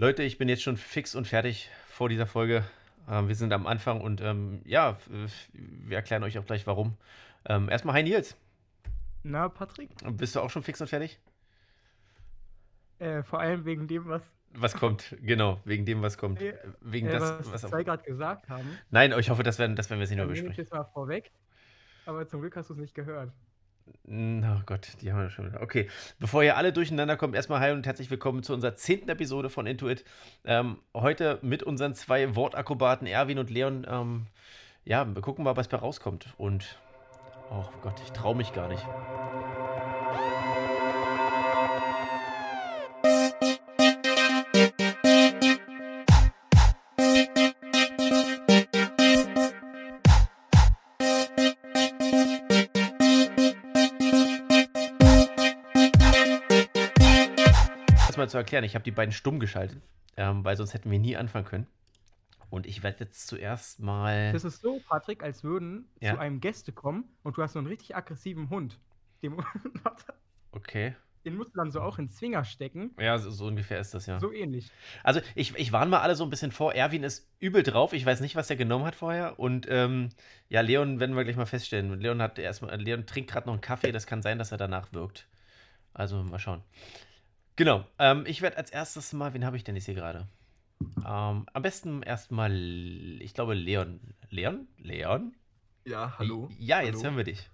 Leute, ich bin jetzt schon fix und fertig vor dieser Folge. Ähm, wir sind am Anfang und ähm, ja, wir erklären euch auch gleich warum. Ähm, erstmal, hi Nils. Na, Patrick? Bist du auch schon fix und fertig? Äh, vor allem wegen dem, was. Was kommt, genau, wegen dem, was kommt. Äh, wegen äh, das, was, was zwei gerade gesagt haben. Nein, ich hoffe, das werden, das werden wir jetzt nicht mehr nehme ich besprechen. das mal vorweg. Aber zum Glück hast du es nicht gehört. Oh Gott, die haben wir schon wieder. Okay, bevor ihr alle durcheinander kommt, erstmal hi und herzlich willkommen zu unserer zehnten Episode von Intuit. Ähm, heute mit unseren zwei Wortakrobaten Erwin und Leon. Ähm, ja, wir gucken mal, was bei rauskommt. Und, oh Gott, ich traue mich gar nicht. Zu erklären, ich habe die beiden stumm geschaltet, ähm, weil sonst hätten wir nie anfangen können. Und ich werde jetzt zuerst mal. Das ist so, Patrick, als würden Ja. zu einem Gäste kommen und du hast so einen richtig aggressiven Hund. Den, Okay. den musst du dann so auch in Zwinger stecken. Ja, so, so ungefähr ist das ja. So ähnlich. Also ich, ich warne mal alle so ein bisschen vor. Erwin ist übel drauf. Ich weiß nicht, was er genommen hat vorher. Und ähm, ja, Leon werden wir gleich mal feststellen. Leon hat erstmal, Leon trinkt gerade noch einen Kaffee. Das kann sein, dass er danach wirkt. Also mal schauen. Genau. Ähm, ich werde als erstes mal, wen habe ich denn jetzt hier gerade? Ähm, am besten erstmal, ich glaube, Leon. Leon? Leon? Ja, hallo. Ja, jetzt hallo. hören wir dich.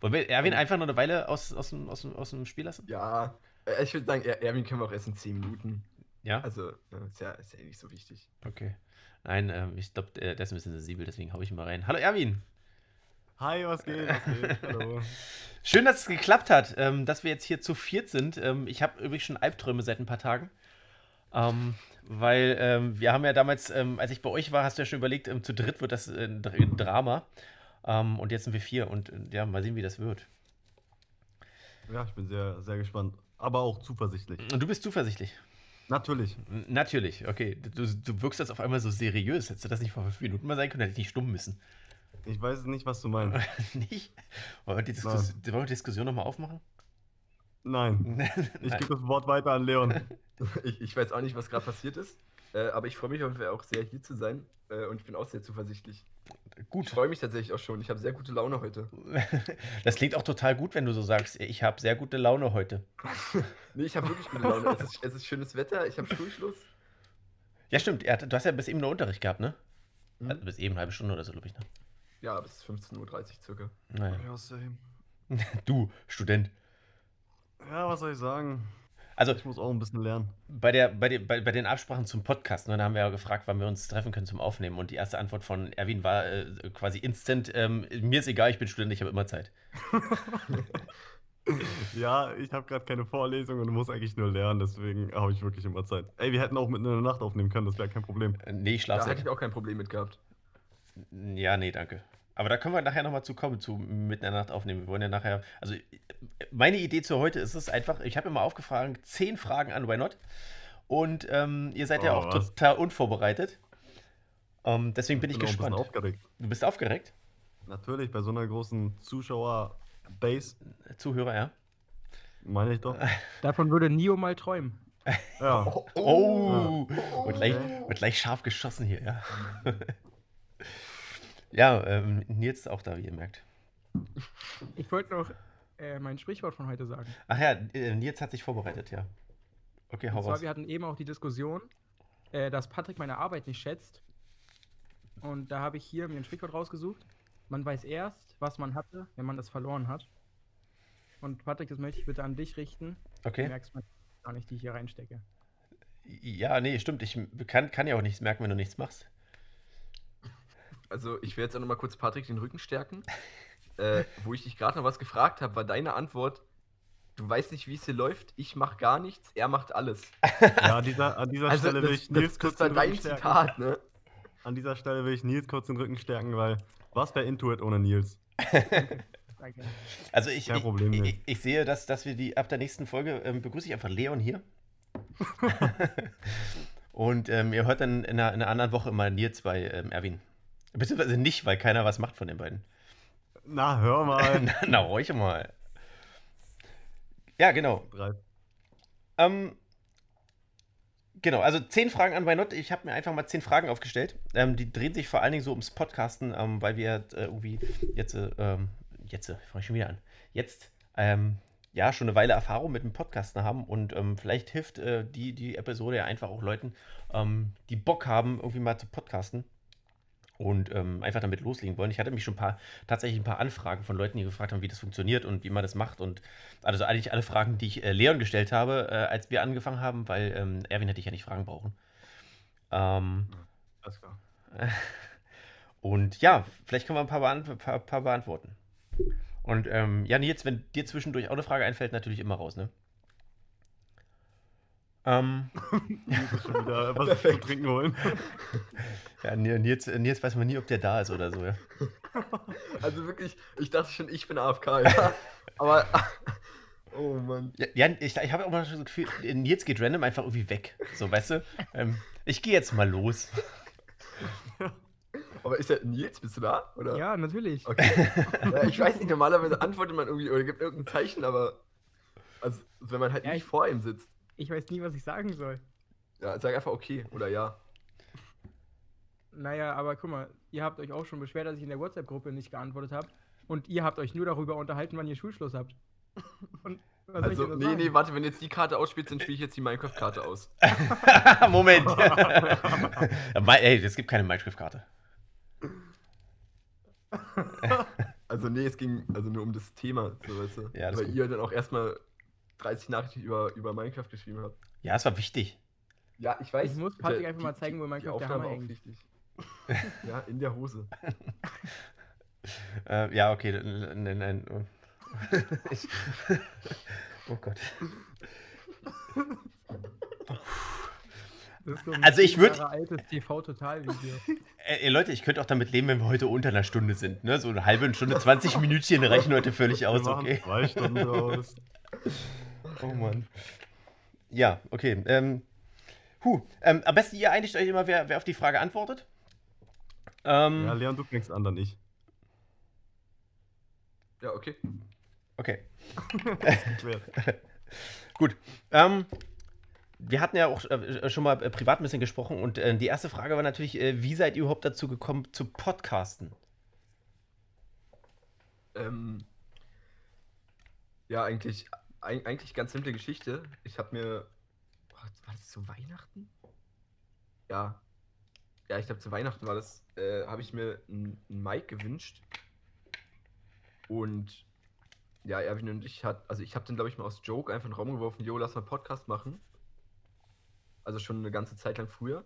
Wollen wir Erwin einfach noch eine Weile aus, aus, dem, aus, dem, aus dem Spiel lassen? Ja, äh, ich würde sagen, Er- Erwin können wir auch erst in 10 Minuten. Ja? Also, äh, ist ja, ist ja nicht so wichtig. Okay. Nein, ähm, ich glaube, der, ist ein bisschen sensibel, deswegen hau ich ihn mal rein. Hallo Erwin! Hi, was geht? Was geht? Hallo. Schön, dass es geklappt hat, ähm, dass wir jetzt hier zu viert sind. Ähm, ich habe übrigens schon Albträume seit ein paar Tagen. Ähm, weil ähm, wir haben ja damals, ähm, als ich bei euch war, hast du ja schon überlegt, ähm, zu dritt wird das äh, ein Dr- ein Drama. Und jetzt sind wir vier und äh, ja, mal sehen, wie das wird. Ja, ich bin sehr, sehr gespannt. Aber auch zuversichtlich. Und du bist zuversichtlich. Natürlich. N- Natürlich, okay. Du, du wirkst jetzt auf einmal so seriös. Hättest du das nicht vor fünf Minuten mal sein können, hätte ich nicht stumm müssen. Ich weiß nicht, was du meinst. nicht? Wollen wir die, Diskus wollen wir die Diskussion nochmal aufmachen? Nein. Ich gebe das Wort weiter an Leon. Ich, ich weiß auch nicht, was gerade passiert ist. Äh, aber ich freue mich auf jeden Fall auch sehr, hier zu sein. Äh, und ich bin auch sehr zuversichtlich. Ich Gut. freue mich tatsächlich auch schon. Ich habe sehr gute Laune heute. Das klingt auch total gut, wenn du so sagst, ich habe sehr gute Laune heute. Nee, ich habe wirklich gute Laune. es, ist, es ist schönes Wetter. Ich habe Schulschluss. Ja, stimmt. Er hat, du hast ja bis eben nur Unterricht gehabt, ne? Mhm. Also bis eben eine halbe Stunde oder so, glaube ich. Ne? Ja, bis 15.30 Uhr circa. Naja. Ja, same. Du, Student. Ja, was soll ich sagen? Also Ich muss auch ein bisschen lernen. bei, der, bei, den, bei, bei den Absprachen zum Podcast, ne, da haben wir ja gefragt, wann wir uns treffen können zum Aufnehmen. Und die erste Antwort von Erwin war äh, quasi instant, ähm, mir ist egal, ich bin Student, ich habe immer Zeit. Ja, ich habe gerade keine Vorlesung und muss eigentlich nur lernen, deswegen habe ich wirklich immer Zeit. Ey, wir hätten auch mitten in der Nacht aufnehmen können, das wäre kein Problem. Äh, nee, ich Da schlafe hätte ich auch kein Problem mit gehabt. Ja, nee, danke. Aber da können wir nachher nochmal zu kommen, zu mitten in der Nacht aufnehmen. Wir wollen ja nachher, also meine Idee zu heute ist es einfach, ich habe immer aufgefragt, zehn Fragen an Why Not. Und ähm, ihr seid ja Oh, auch was? total unvorbereitet. Ähm, deswegen bin ich ein bisschen gespannt. aufgeregt. Du bist aufgeregt? Natürlich, bei so einer großen Zuschauer-Base, Zuhörer, ja? meine ich doch. Davon würde Nio mal träumen. Ja. Oh, wird, gleich, wird gleich scharf geschossen hier, ja. Ja, ähm, Nils ist auch da, wie ihr merkt. Ich wollte noch äh, mein Sprichwort von heute sagen. Ach ja, äh, Nils hat sich vorbereitet, ja. Okay, hau Und zwar, raus. wir hatten eben auch die Diskussion, äh, dass Patrick meine Arbeit nicht schätzt. Und da habe ich hier mir ein Sprichwort rausgesucht. Man weiß erst, was man hatte, wenn man das verloren hat. Und Patrick, das möchte ich bitte an dich richten. Du Okay. merkst man gar nicht, die ich hier reinstecke. Ja, nee, stimmt. Ich kann, kann ja auch nichts merken, wenn du nichts machst. Also, ich werde jetzt auch noch mal kurz Patrick den Rücken stärken. äh, wo ich dich gerade noch was gefragt habe, war deine Antwort: Du weißt nicht, wie es hier läuft. Ich mache gar nichts, er macht alles. Ja, an dieser, an dieser Also, Stelle will das, ich das, Nils das kurz war den dein Rücken stärken. Zitat, ne? An dieser Stelle will ich Nils kurz den Rücken stärken, weil was wäre Intuit ohne Nils? Danke. Also ich, Kein ich, Problem, ich, nee. ich, ich sehe, dass, dass wir die ab der nächsten Folge ähm, begrüße ich einfach Leon hier. Und ähm, ihr hört dann in einer, in einer anderen Woche immer Nils bei ähm, Erwin. Beziehungsweise nicht, weil keiner was macht von den beiden. Na, hör mal. na, na, ruhig mal. Ja, genau. Ähm, Genau, also zehn Fragen an Weinot. Ich habe mir einfach mal zehn Fragen aufgestellt. Ähm, die drehen sich vor allen Dingen so ums Podcasten, ähm, weil wir äh, irgendwie jetzt, äh, ähm, jetzt, äh, fange ich schon wieder an, jetzt, ähm, ja, schon eine Weile Erfahrung mit dem Podcasten haben und ähm, vielleicht hilft äh, die, die Episode ja einfach auch Leuten, die Bock haben, irgendwie mal zu podcasten und ähm, einfach damit loslegen wollen. Ich hatte mich schon ein paar, tatsächlich ein paar Anfragen von Leuten, die gefragt haben, wie das funktioniert und wie man das macht. Und also eigentlich alle Fragen, die ich äh, Leon gestellt habe, äh, als wir angefangen haben, weil ähm, Erwin hätte ich ja nicht Fragen brauchen. Ähm, Alles klar. und ja, vielleicht können wir ein paar, beant paar, paar beantworten. Und ähm, ja, Nils, wenn dir zwischendurch auch eine Frage einfällt, natürlich immer raus, ne? Ähm, Ich muss schon wieder was zu Perfekt. trinken holen. ja, Nils, Nils weiß man nie, ob der da ist oder so, ja. Also wirklich, ich dachte schon, ich bin AFK, ja. Aber. Oh Mann. Ja, ja ich, ich habe auch mal so das Gefühl, Nils geht random einfach irgendwie weg. So, weißt du? Ähm, ich gehe jetzt mal los. Aber ist der Nils, bist du da? Oder? Ja, natürlich. Okay. ja, ich weiß nicht, normalerweise antwortet man irgendwie oder gibt irgendein Zeichen, aber. Also, wenn man halt Ja, nicht ich- vor ihm sitzt. Ich weiß nie, was ich sagen soll. Ja, sag einfach okay oder ja. Naja, aber guck mal, ihr habt euch auch schon beschwert, dass ich in der WhatsApp-Gruppe nicht geantwortet habe. Und ihr habt euch nur darüber unterhalten, wann ihr Schulschluss habt. Und was soll ich Also, nee, sagen? nee, warte, wenn jetzt die Karte ausspielt, dann spiele ich jetzt die Minecraft-Karte aus. Moment. Ey, es gibt keine Minecraft-Karte. Also, nee, es ging also nur um das Thema, so weißt du. Ja, Weil gut. ihr dann auch erstmal 30 Nachrichten über, über Minecraft geschrieben habt. Ja, es war wichtig. Ja, ich weiß. Ich muss Der- Patrick einfach mal die- zeigen, wo die Minecraft der Aufnahme Hammer auch hängt. wichtig. ja, in der Hose. Äh, ja, okay. Nein, nein. Ich, oh Gott. Das ist so ein Also ich zehn würd- Jahre altes TV-Total-Video. Ey, ey, Leute, ich könnte auch damit leben, wenn wir heute unter einer Stunde sind. Ne? So eine halbe Stunde, 20 Minütchen reichen heute völlig aus, okay? zwei Stunden aus. Oh Mann. Ja, okay. Ähm, huh, ähm, am besten ihr einigt euch immer, wer, wer auf die Frage antwortet. Ähm, Ja, Leon, du fängst an, dann ich. Ja, okay. okay, gut. Ähm, wir hatten ja auch äh, schon mal äh, privat ein bisschen gesprochen und äh, die erste Frage war natürlich, wie seid ihr überhaupt dazu gekommen zu podcasten? Ähm, ja, eigentlich, eig- eigentlich ganz simple Geschichte. Ich habe mir. War das zu Weihnachten? Ja. Ja, ich glaube, zu Weihnachten war das. Äh, habe ich mir ein, ein Mic gewünscht. Und. Ja, Erwin und ich hat, also ich habe den, glaube ich, mal aus Joke einfach in den Raum geworfen, jo, lass mal einen Podcast machen. Also schon eine ganze Zeit lang früher.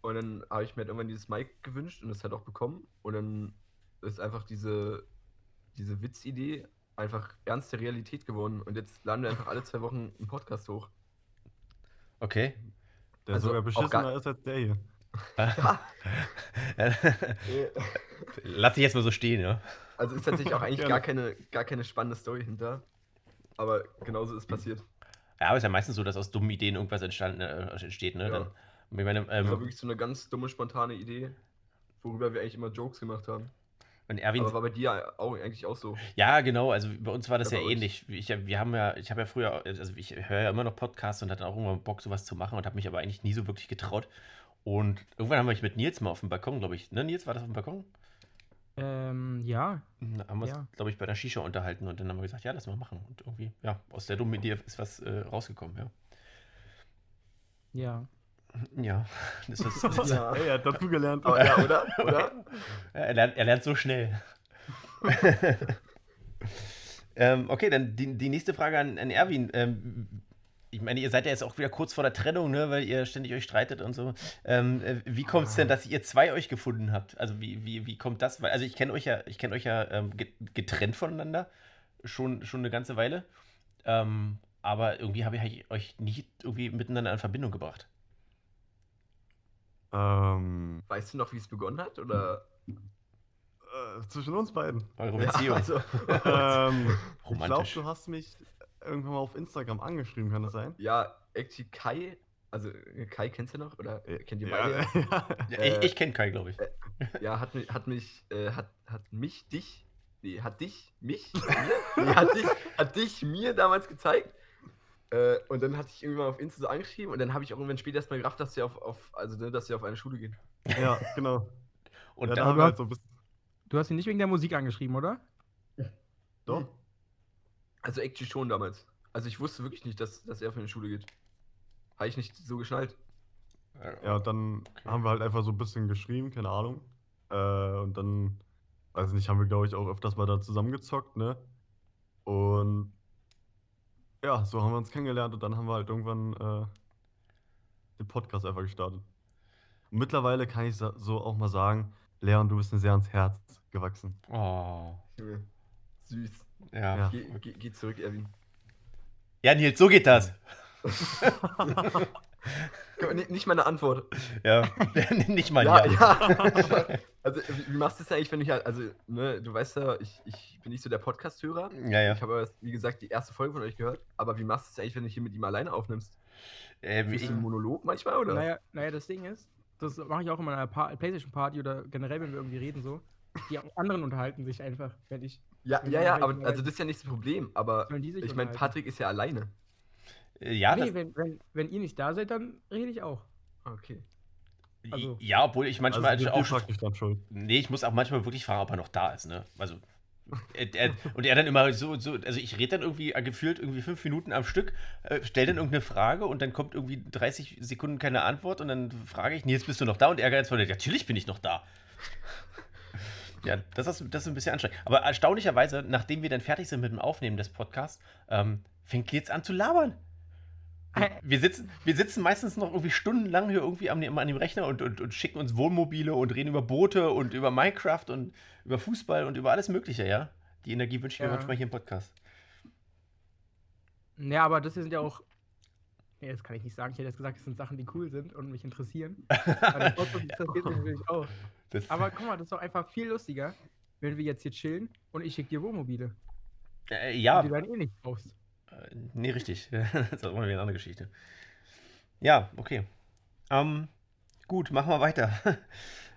Und dann habe ich mir halt irgendwann dieses Mic gewünscht und das halt auch bekommen. Und dann ist einfach diese, diese Witzidee einfach ernste Realität geworden. Und jetzt laden wir einfach alle zwei Wochen einen Podcast hoch. Okay. Der Also, sogar beschissener ist als der hier. Ja. Lass ich jetzt mal so stehen, ja. Also ist tatsächlich auch eigentlich gar keine, gar keine spannende Story hinter. Aber genauso ist passiert. Ja, aber ist ja meistens so, dass aus dummen Ideen irgendwas entstanden, äh, entsteht, ne? Ja. Dann, meine, Das war ähm, wirklich so eine ganz dumme, spontane Idee, worüber wir eigentlich immer Jokes gemacht haben. Wenn Erwin Aber war bei dir auch, eigentlich auch so. Ja, genau. Also bei uns war das Ja, ja, ähnlich. Ich, wir haben ja, ich habe ja früher, also ich höre ja immer noch Podcasts und hatte auch irgendwann Bock, sowas zu machen und habe mich aber eigentlich nie so wirklich getraut. Und irgendwann haben wir mich mit Nils mal auf dem Balkon, glaube ich. Ne, Nils, war das auf dem Balkon? ähm, ja. Da haben wir uns, Ja. glaube ich, bei der Shisha unterhalten und dann haben wir gesagt, ja, lass mal machen. Und irgendwie, ja, aus der dummen Idee ist was äh, rausgekommen, ja. Ja. Ja, das ist, das ist, Ja. Er hat dazu gelernt. Aber ja, oder? Oder? er, lernt, er lernt so schnell. ähm, okay, dann die, die nächste Frage an, an Erwin. Ähm, ich meine, ihr seid ja jetzt auch wieder kurz vor der Trennung, ne, weil ihr ständig euch streitet und so. Ähm, äh, wie kommt es denn, dass ihr zwei euch gefunden habt? Also wie, wie, wie kommt das? Weil, also ich kenne euch ja, ich kenne euch ja ähm, ge- getrennt voneinander schon, schon eine ganze Weile. Ähm, aber irgendwie habe ich euch nie irgendwie miteinander in Verbindung gebracht. Ähm, Weißt du noch, wie es begonnen hat? Oder? äh, zwischen uns beiden. Eure Beziehung. also, ähm, ich glaube, du hast mich irgendwann mal auf Instagram angeschrieben, kann das sein? ja, actually Kai, also äh, Kai kennst du noch? Oder Äh, kennt ihr ja, beide? ja. Ja, äh, ich ich kenne Kai, glaube ich. Ja, hat mich, hat mich, äh, hat, hat mich, dich, nee, hat dich, mich, mir, nee, hat dich, hat dich mir damals gezeigt. Äh, und dann hatte ich irgendwann auf Insta so angeschrieben und dann habe ich auch irgendwann später erst mal gerafft, dass sie auf, auf also ne, dass sie auf eine Schule gehen. Ja, genau. Und ja, da dann, haben wir halt so ein bisschen. Du hast ihn nicht wegen der Musik angeschrieben, oder? Doch. Also actually schon damals. Also ich wusste wirklich nicht, dass, dass er auf eine Schule geht. Habe ich nicht so geschnallt. Ja, und dann haben wir halt einfach so ein bisschen geschrieben, keine Ahnung. Äh, und dann, weiß nicht, haben wir, glaube ich, auch öfters mal da zusammengezockt, ne? Ja, so haben wir uns kennengelernt und dann haben wir halt irgendwann äh, den Podcast einfach gestartet. Und mittlerweile kann ich so auch mal sagen, Leon, du bist mir sehr ans Herz gewachsen. oh. Süß. ja. Ja. Geh, geh, geh zurück, Erwin. Ja, Nils, so geht das. Nicht meine Antwort. Ja, nicht mal ja, ja. ja. also, wie, machst du das eigentlich, wenn ich halt, also, ne, du weißt ja, ich, ich bin nicht so der Podcast-Hörer. Ja, ja. Ich habe, aber, wie gesagt, die erste Folge von euch gehört. Aber wie machst du es eigentlich, wenn du hier mit ihm alleine aufnimmst? Äh, Bist du ein Monolog manchmal, oder? Naja, naja, das Ding ist, das mache ich auch in meiner pa Playstation-Party oder generell, wenn wir irgendwie reden, so. Die anderen unterhalten sich einfach, wenn ich. Ja, Wenn ja, ja, halt aber also das ist ja nicht das Problem. Aber ich meine? Patrick ist ja alleine. Äh, ja, nee, das, wenn, wenn, wenn ihr nicht da seid, dann rede ich auch. Okay. also- ja, obwohl ich manchmal also, auch du schon praktisch dann schuld. Nee, ich muss auch manchmal wirklich fragen, ob er noch da ist, ne? Also. Er, er, und er dann immer so, so also ich rede dann irgendwie äh, gefühlt irgendwie fünf Minuten am Stück, äh, stell dann irgendeine Frage und dann kommt irgendwie 30 Sekunden keine Antwort und dann frage ich, Nils, bist du noch da? Und er ganz voll, natürlich bin ich noch da. Ja, das ist, das ist ein bisschen anstrengend. Aber erstaunlicherweise, nachdem wir dann fertig sind mit dem Aufnehmen des Podcasts, ähm, fängt jetzt an zu labern. Wir sitzen, wir sitzen meistens noch irgendwie stundenlang hier irgendwie an dem, an dem Rechner und, und, und schicken uns Wohnmobile und reden über Boote und über Minecraft und über Fußball und über alles Mögliche, ja? Die Energie wünsche ich mir Ja. manchmal hier im Podcast. Ja, aber das sind ja auch. Nee, das kann ich nicht sagen. Ich hätte jetzt gesagt, das sind Sachen, die cool sind und mich interessieren. Aber Podcast interessiert mich natürlich auch. Das, Aber guck mal, das ist doch einfach viel lustiger, wenn wir jetzt hier chillen und ich schicke dir Wohnmobile. äh, Die ja, du dann eh nicht brauchst. Nee, richtig. das ist auch mal wieder eine andere Geschichte. Ja, okay. Ähm, gut, machen wir weiter.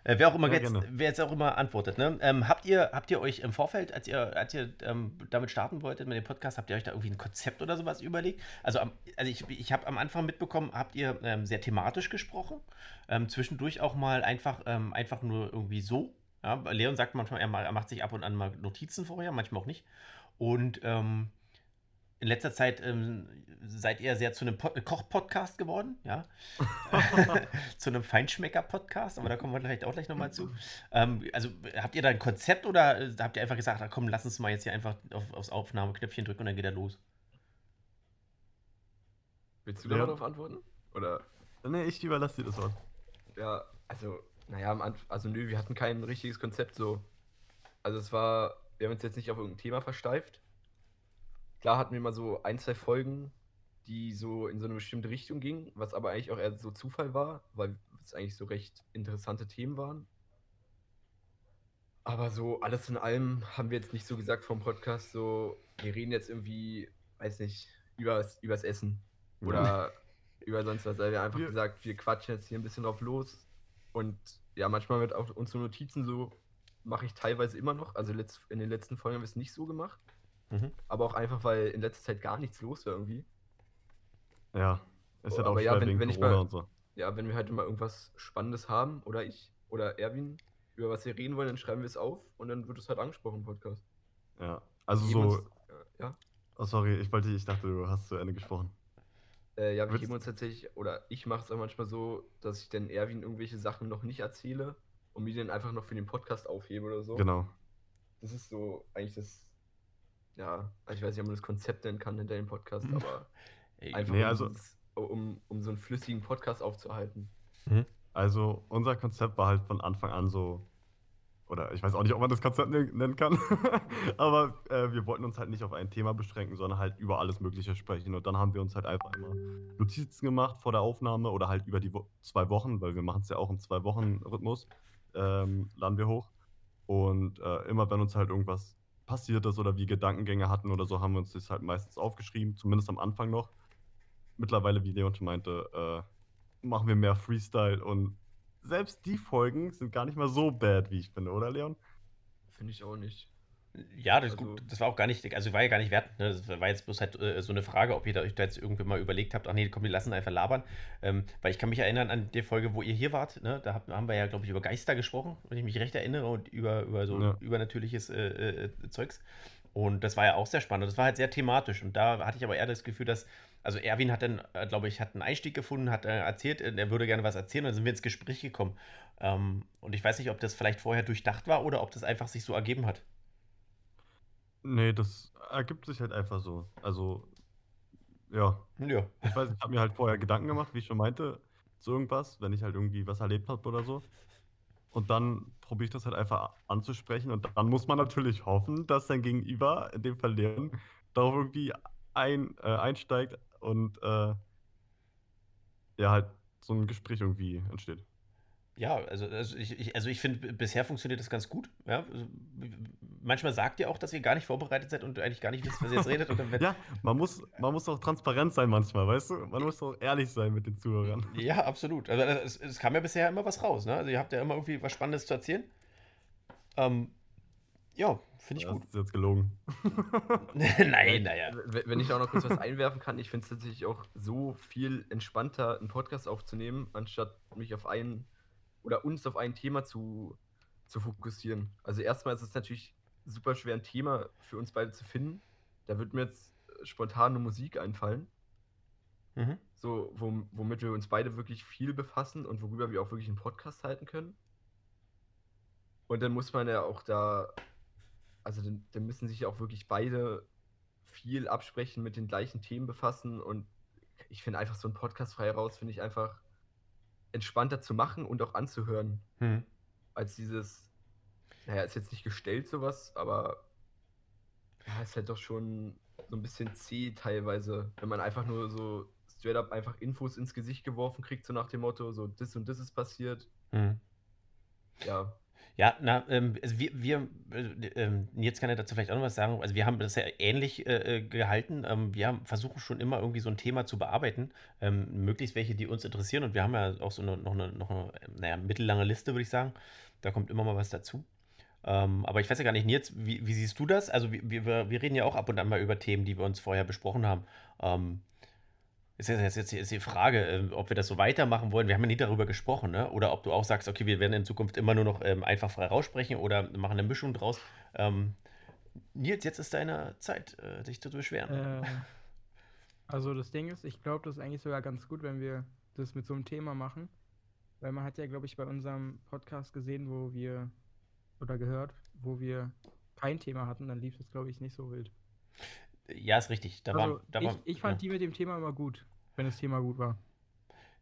Äh, wer auch immer Ja, jetzt, gerne. wer jetzt auch immer antwortet, ne? Ähm, habt ihr, habt ihr euch im Vorfeld, als ihr, als ihr ähm, damit starten wolltet mit dem Podcast, habt ihr euch da irgendwie ein Konzept oder sowas überlegt? Also, am, also ich, ich habe am Anfang mitbekommen, habt ihr ähm, sehr thematisch gesprochen, ähm, zwischendurch auch mal einfach, ähm, einfach nur irgendwie so. Ja? Leon sagt manchmal, er, ma- er macht sich ab und an mal Notizen vorher, manchmal auch nicht. Und ähm, in letzter Zeit ähm, seid ihr sehr zu einem Pod- Koch-Podcast geworden, ja. zu einem Feinschmecker-Podcast, aber da kommen wir vielleicht auch gleich nochmal zu. Ähm, also habt ihr da ein Konzept oder äh, habt ihr einfach gesagt, ach komm, lass uns mal jetzt hier einfach auf, aufs Aufnahmeknöpfchen drücken und dann geht er los? Willst du da Ja. mal drauf antworten? Oder? Nee, ich überlasse dir das Wort. Ja, also, naja, am Anfang, also nö, wir hatten kein richtiges Konzept so. Also es war, wir haben uns jetzt nicht auf irgendein Thema versteift. Klar hatten wir mal so ein, zwei Folgen, die so in so eine bestimmte Richtung gingen, was aber eigentlich auch eher so Zufall war, weil es eigentlich so recht interessante Themen waren. Aber so alles in allem haben wir jetzt nicht so gesagt vom Podcast, so, wir reden jetzt irgendwie, weiß nicht, übers, übers Essen. Oder über sonst was. Also wir haben einfach Wir- gesagt, wir quatschen jetzt hier ein bisschen drauf los. Und ja, manchmal wird auch unsere Notizen so, mache ich teilweise immer noch. Also in den letzten Folgen haben wir es nicht so gemacht. Mhm. Aber auch einfach, weil in letzter Zeit gar nichts los war irgendwie. Ja. Ist Oh, halt auch aber ja, wenn- wenn ich mal- und so. Ja, wenn wir halt mal irgendwas Spannendes haben, oder ich, oder Erwin, über was wir reden wollen, dann schreiben wir es auf und dann wird es halt angesprochen im Podcast. Ja. Also so. uns, äh, ja, Oh, sorry, ich wollte, ich dachte, du hast zu Ende gesprochen. äh, ja, wir Würdest- geben uns tatsächlich, oder ich mache es auch manchmal so, dass ich dann Erwin irgendwelche Sachen noch nicht erzähle und mir dann einfach noch für den Podcast aufhebe oder so. Genau. Das ist so eigentlich das, ja, ich weiß nicht, ob man das Konzept nennen kann hinter dem Podcast, Mhm. aber Ey, einfach Nee, um, also- um, um so einen flüssigen Podcast aufzuhalten. Also, unser Konzept war halt von Anfang an so. Oder ich weiß auch nicht, ob man das Konzept nen- nennen kann. Aber äh, wir wollten uns halt nicht auf ein Thema beschränken, sondern halt über alles Mögliche sprechen. Und dann haben wir uns halt einfach immer Notizen gemacht vor der Aufnahme oder halt über die Wo zwei Wochen, weil wir machen es ja auch im Zwei-Wochen-Rhythmus, ähm, laden wir hoch. Und äh, immer wenn uns halt irgendwas passiert ist oder wir Gedankengänge hatten oder so, haben wir uns das halt meistens aufgeschrieben, zumindest am Anfang noch. Mittlerweile, wie Leon schon meinte, äh, machen wir mehr Freestyle und selbst die Folgen sind gar nicht mal so bad, wie ich finde, oder Leon? Finde ich auch nicht. Ja, das, Also- gut. das war auch gar nicht, also war ja gar nicht wertend. Ne? Das war jetzt bloß halt äh, so eine Frage, ob ihr da, euch da jetzt irgendwie mal überlegt habt, ach nee, komm, wir lassen einfach labern. Ähm, weil ich kann mich erinnern an die Folge, wo ihr hier wart, ne? da hab, haben wir ja, glaube ich, über Geister gesprochen, wenn ich mich recht erinnere, und über, über so Ja. übernatürliches äh, äh, Zeugs. Und das war ja auch sehr spannend. Das war halt sehr thematisch. Und da hatte ich aber eher das Gefühl, dass, also Erwin hat dann, äh, glaube ich, hat einen Einstieg gefunden, hat äh, erzählt, äh, er würde gerne was erzählen und dann sind wir ins Gespräch gekommen. Ähm, und ich weiß nicht, ob das vielleicht vorher durchdacht war oder ob das einfach sich so ergeben hat. Nee, das ergibt sich halt einfach so. Also, ja. Ja. Ich weiß, ich habe mir halt vorher Gedanken gemacht, wie ich schon meinte, zu irgendwas, wenn ich halt irgendwie was erlebt habe oder so. Und dann probiere ich das halt einfach anzusprechen. Und dann muss man natürlich hoffen, dass dein Gegenüber, in dem Fall Leon, darauf irgendwie ein, äh, einsteigt und äh, ja, halt so ein Gespräch irgendwie entsteht. Ja, also, also ich, ich, also ich finde, bisher funktioniert das ganz gut. Ja? Also, manchmal sagt ihr auch, dass ihr gar nicht vorbereitet seid und eigentlich gar nicht wisst, was ihr jetzt redet. Und dann wird, Ja, man muss, man muss auch transparent sein manchmal, weißt du? Man muss auch ehrlich sein mit den Zuhörern. ja, absolut. Also es, es kam ja bisher immer was raus. Ne? Also ihr habt ja immer irgendwie was Spannendes zu erzählen. Ähm, ja, finde ich Das gut. ist jetzt gelogen. Nein, naja. Wenn ich auch noch kurz was einwerfen kann, ich finde es tatsächlich auch so viel entspannter, einen Podcast aufzunehmen, anstatt mich auf ein oder uns auf ein Thema zu, zu fokussieren. Also erstmal ist es natürlich super schwer, ein Thema für uns beide zu finden. Da wird mir jetzt äh, spontan eine Musik einfallen, Mhm. so, wom- womit wir uns beide wirklich viel befassen und worüber wir auch wirklich einen Podcast halten können. Und dann muss man ja auch da, also dann, dann müssen sich auch wirklich beide viel absprechen, mit den gleichen Themen befassen. Und ich finde einfach so ein Podcast frei raus, finde ich einfach entspannter zu machen und auch anzuhören, Hm. als dieses, naja, ist jetzt nicht gestellt sowas, aber ja, ist halt doch schon so ein bisschen zäh teilweise, wenn man einfach nur so straight up einfach Infos ins Gesicht geworfen kriegt, so nach dem Motto, so das und das ist passiert. Hm. Ja, Ja, na, ähm, also wir, wir äh, ähm, Nils kann ja dazu vielleicht auch noch was sagen. Also wir haben das ja ähnlich äh, äh, gehalten. Ähm, wir haben versuchen schon immer irgendwie so ein Thema zu bearbeiten, ähm, möglichst welche, die uns interessieren. Und wir haben ja auch so eine, noch eine, noch eine, naja, mittellange Liste, würde ich sagen. Da kommt immer mal was dazu. Ähm, aber ich weiß ja gar nicht, Nils, wie, wie siehst du das? Also wir, wir, wir reden ja auch ab und an mal über Themen, die wir uns vorher besprochen haben. Ähm, ist jetzt, jetzt, ist die Frage, ähm, ob wir das so weitermachen wollen. Wir haben ja nie darüber gesprochen, ne? Oder ob du auch sagst, okay, wir werden in Zukunft immer nur noch ähm, einfach frei raussprechen oder machen eine Mischung draus. Ähm, Nils, jetzt ist deine Zeit, äh, dich zu beschweren. Äh, also das Ding ist, ich glaube, das ist eigentlich sogar ganz gut, wenn wir das mit so einem Thema machen. Weil man hat ja, glaube ich, bei unserem Podcast gesehen, wo wir, oder gehört, wo wir kein Thema hatten, dann lief es, glaube ich, nicht so wild. Ja, ist richtig. Da Also war, da ich, war, ich fand ja. die mit dem Thema immer gut, wenn das Thema gut war.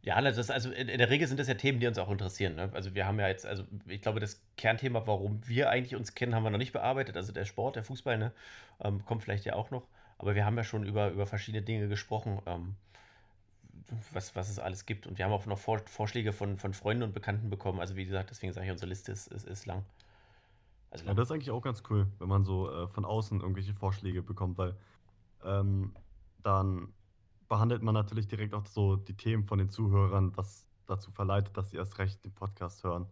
Ja, das ist also in, der Regel sind das ja Themen, die uns auch interessieren. Ne? Also wir haben ja jetzt, also ich glaube, das Kernthema, warum wir eigentlich uns kennen, haben wir noch nicht bearbeitet. Also der Sport, der Fußball, ne? Ähm, kommt vielleicht ja auch noch. Aber wir haben ja schon über, über verschiedene Dinge gesprochen, ähm, was, was es alles gibt. Und wir haben auch noch Vor Vorschläge von, von Freunden und Bekannten bekommen. Also wie gesagt, deswegen sage ich, unsere Liste ist, ist, ist lang. Also Ja, das ist eigentlich auch ganz cool, wenn man so äh, von außen irgendwelche Vorschläge bekommt, weil ähm, dann behandelt man natürlich direkt auch so die Themen von den Zuhörern, was dazu verleitet, dass sie erst recht den Podcast hören.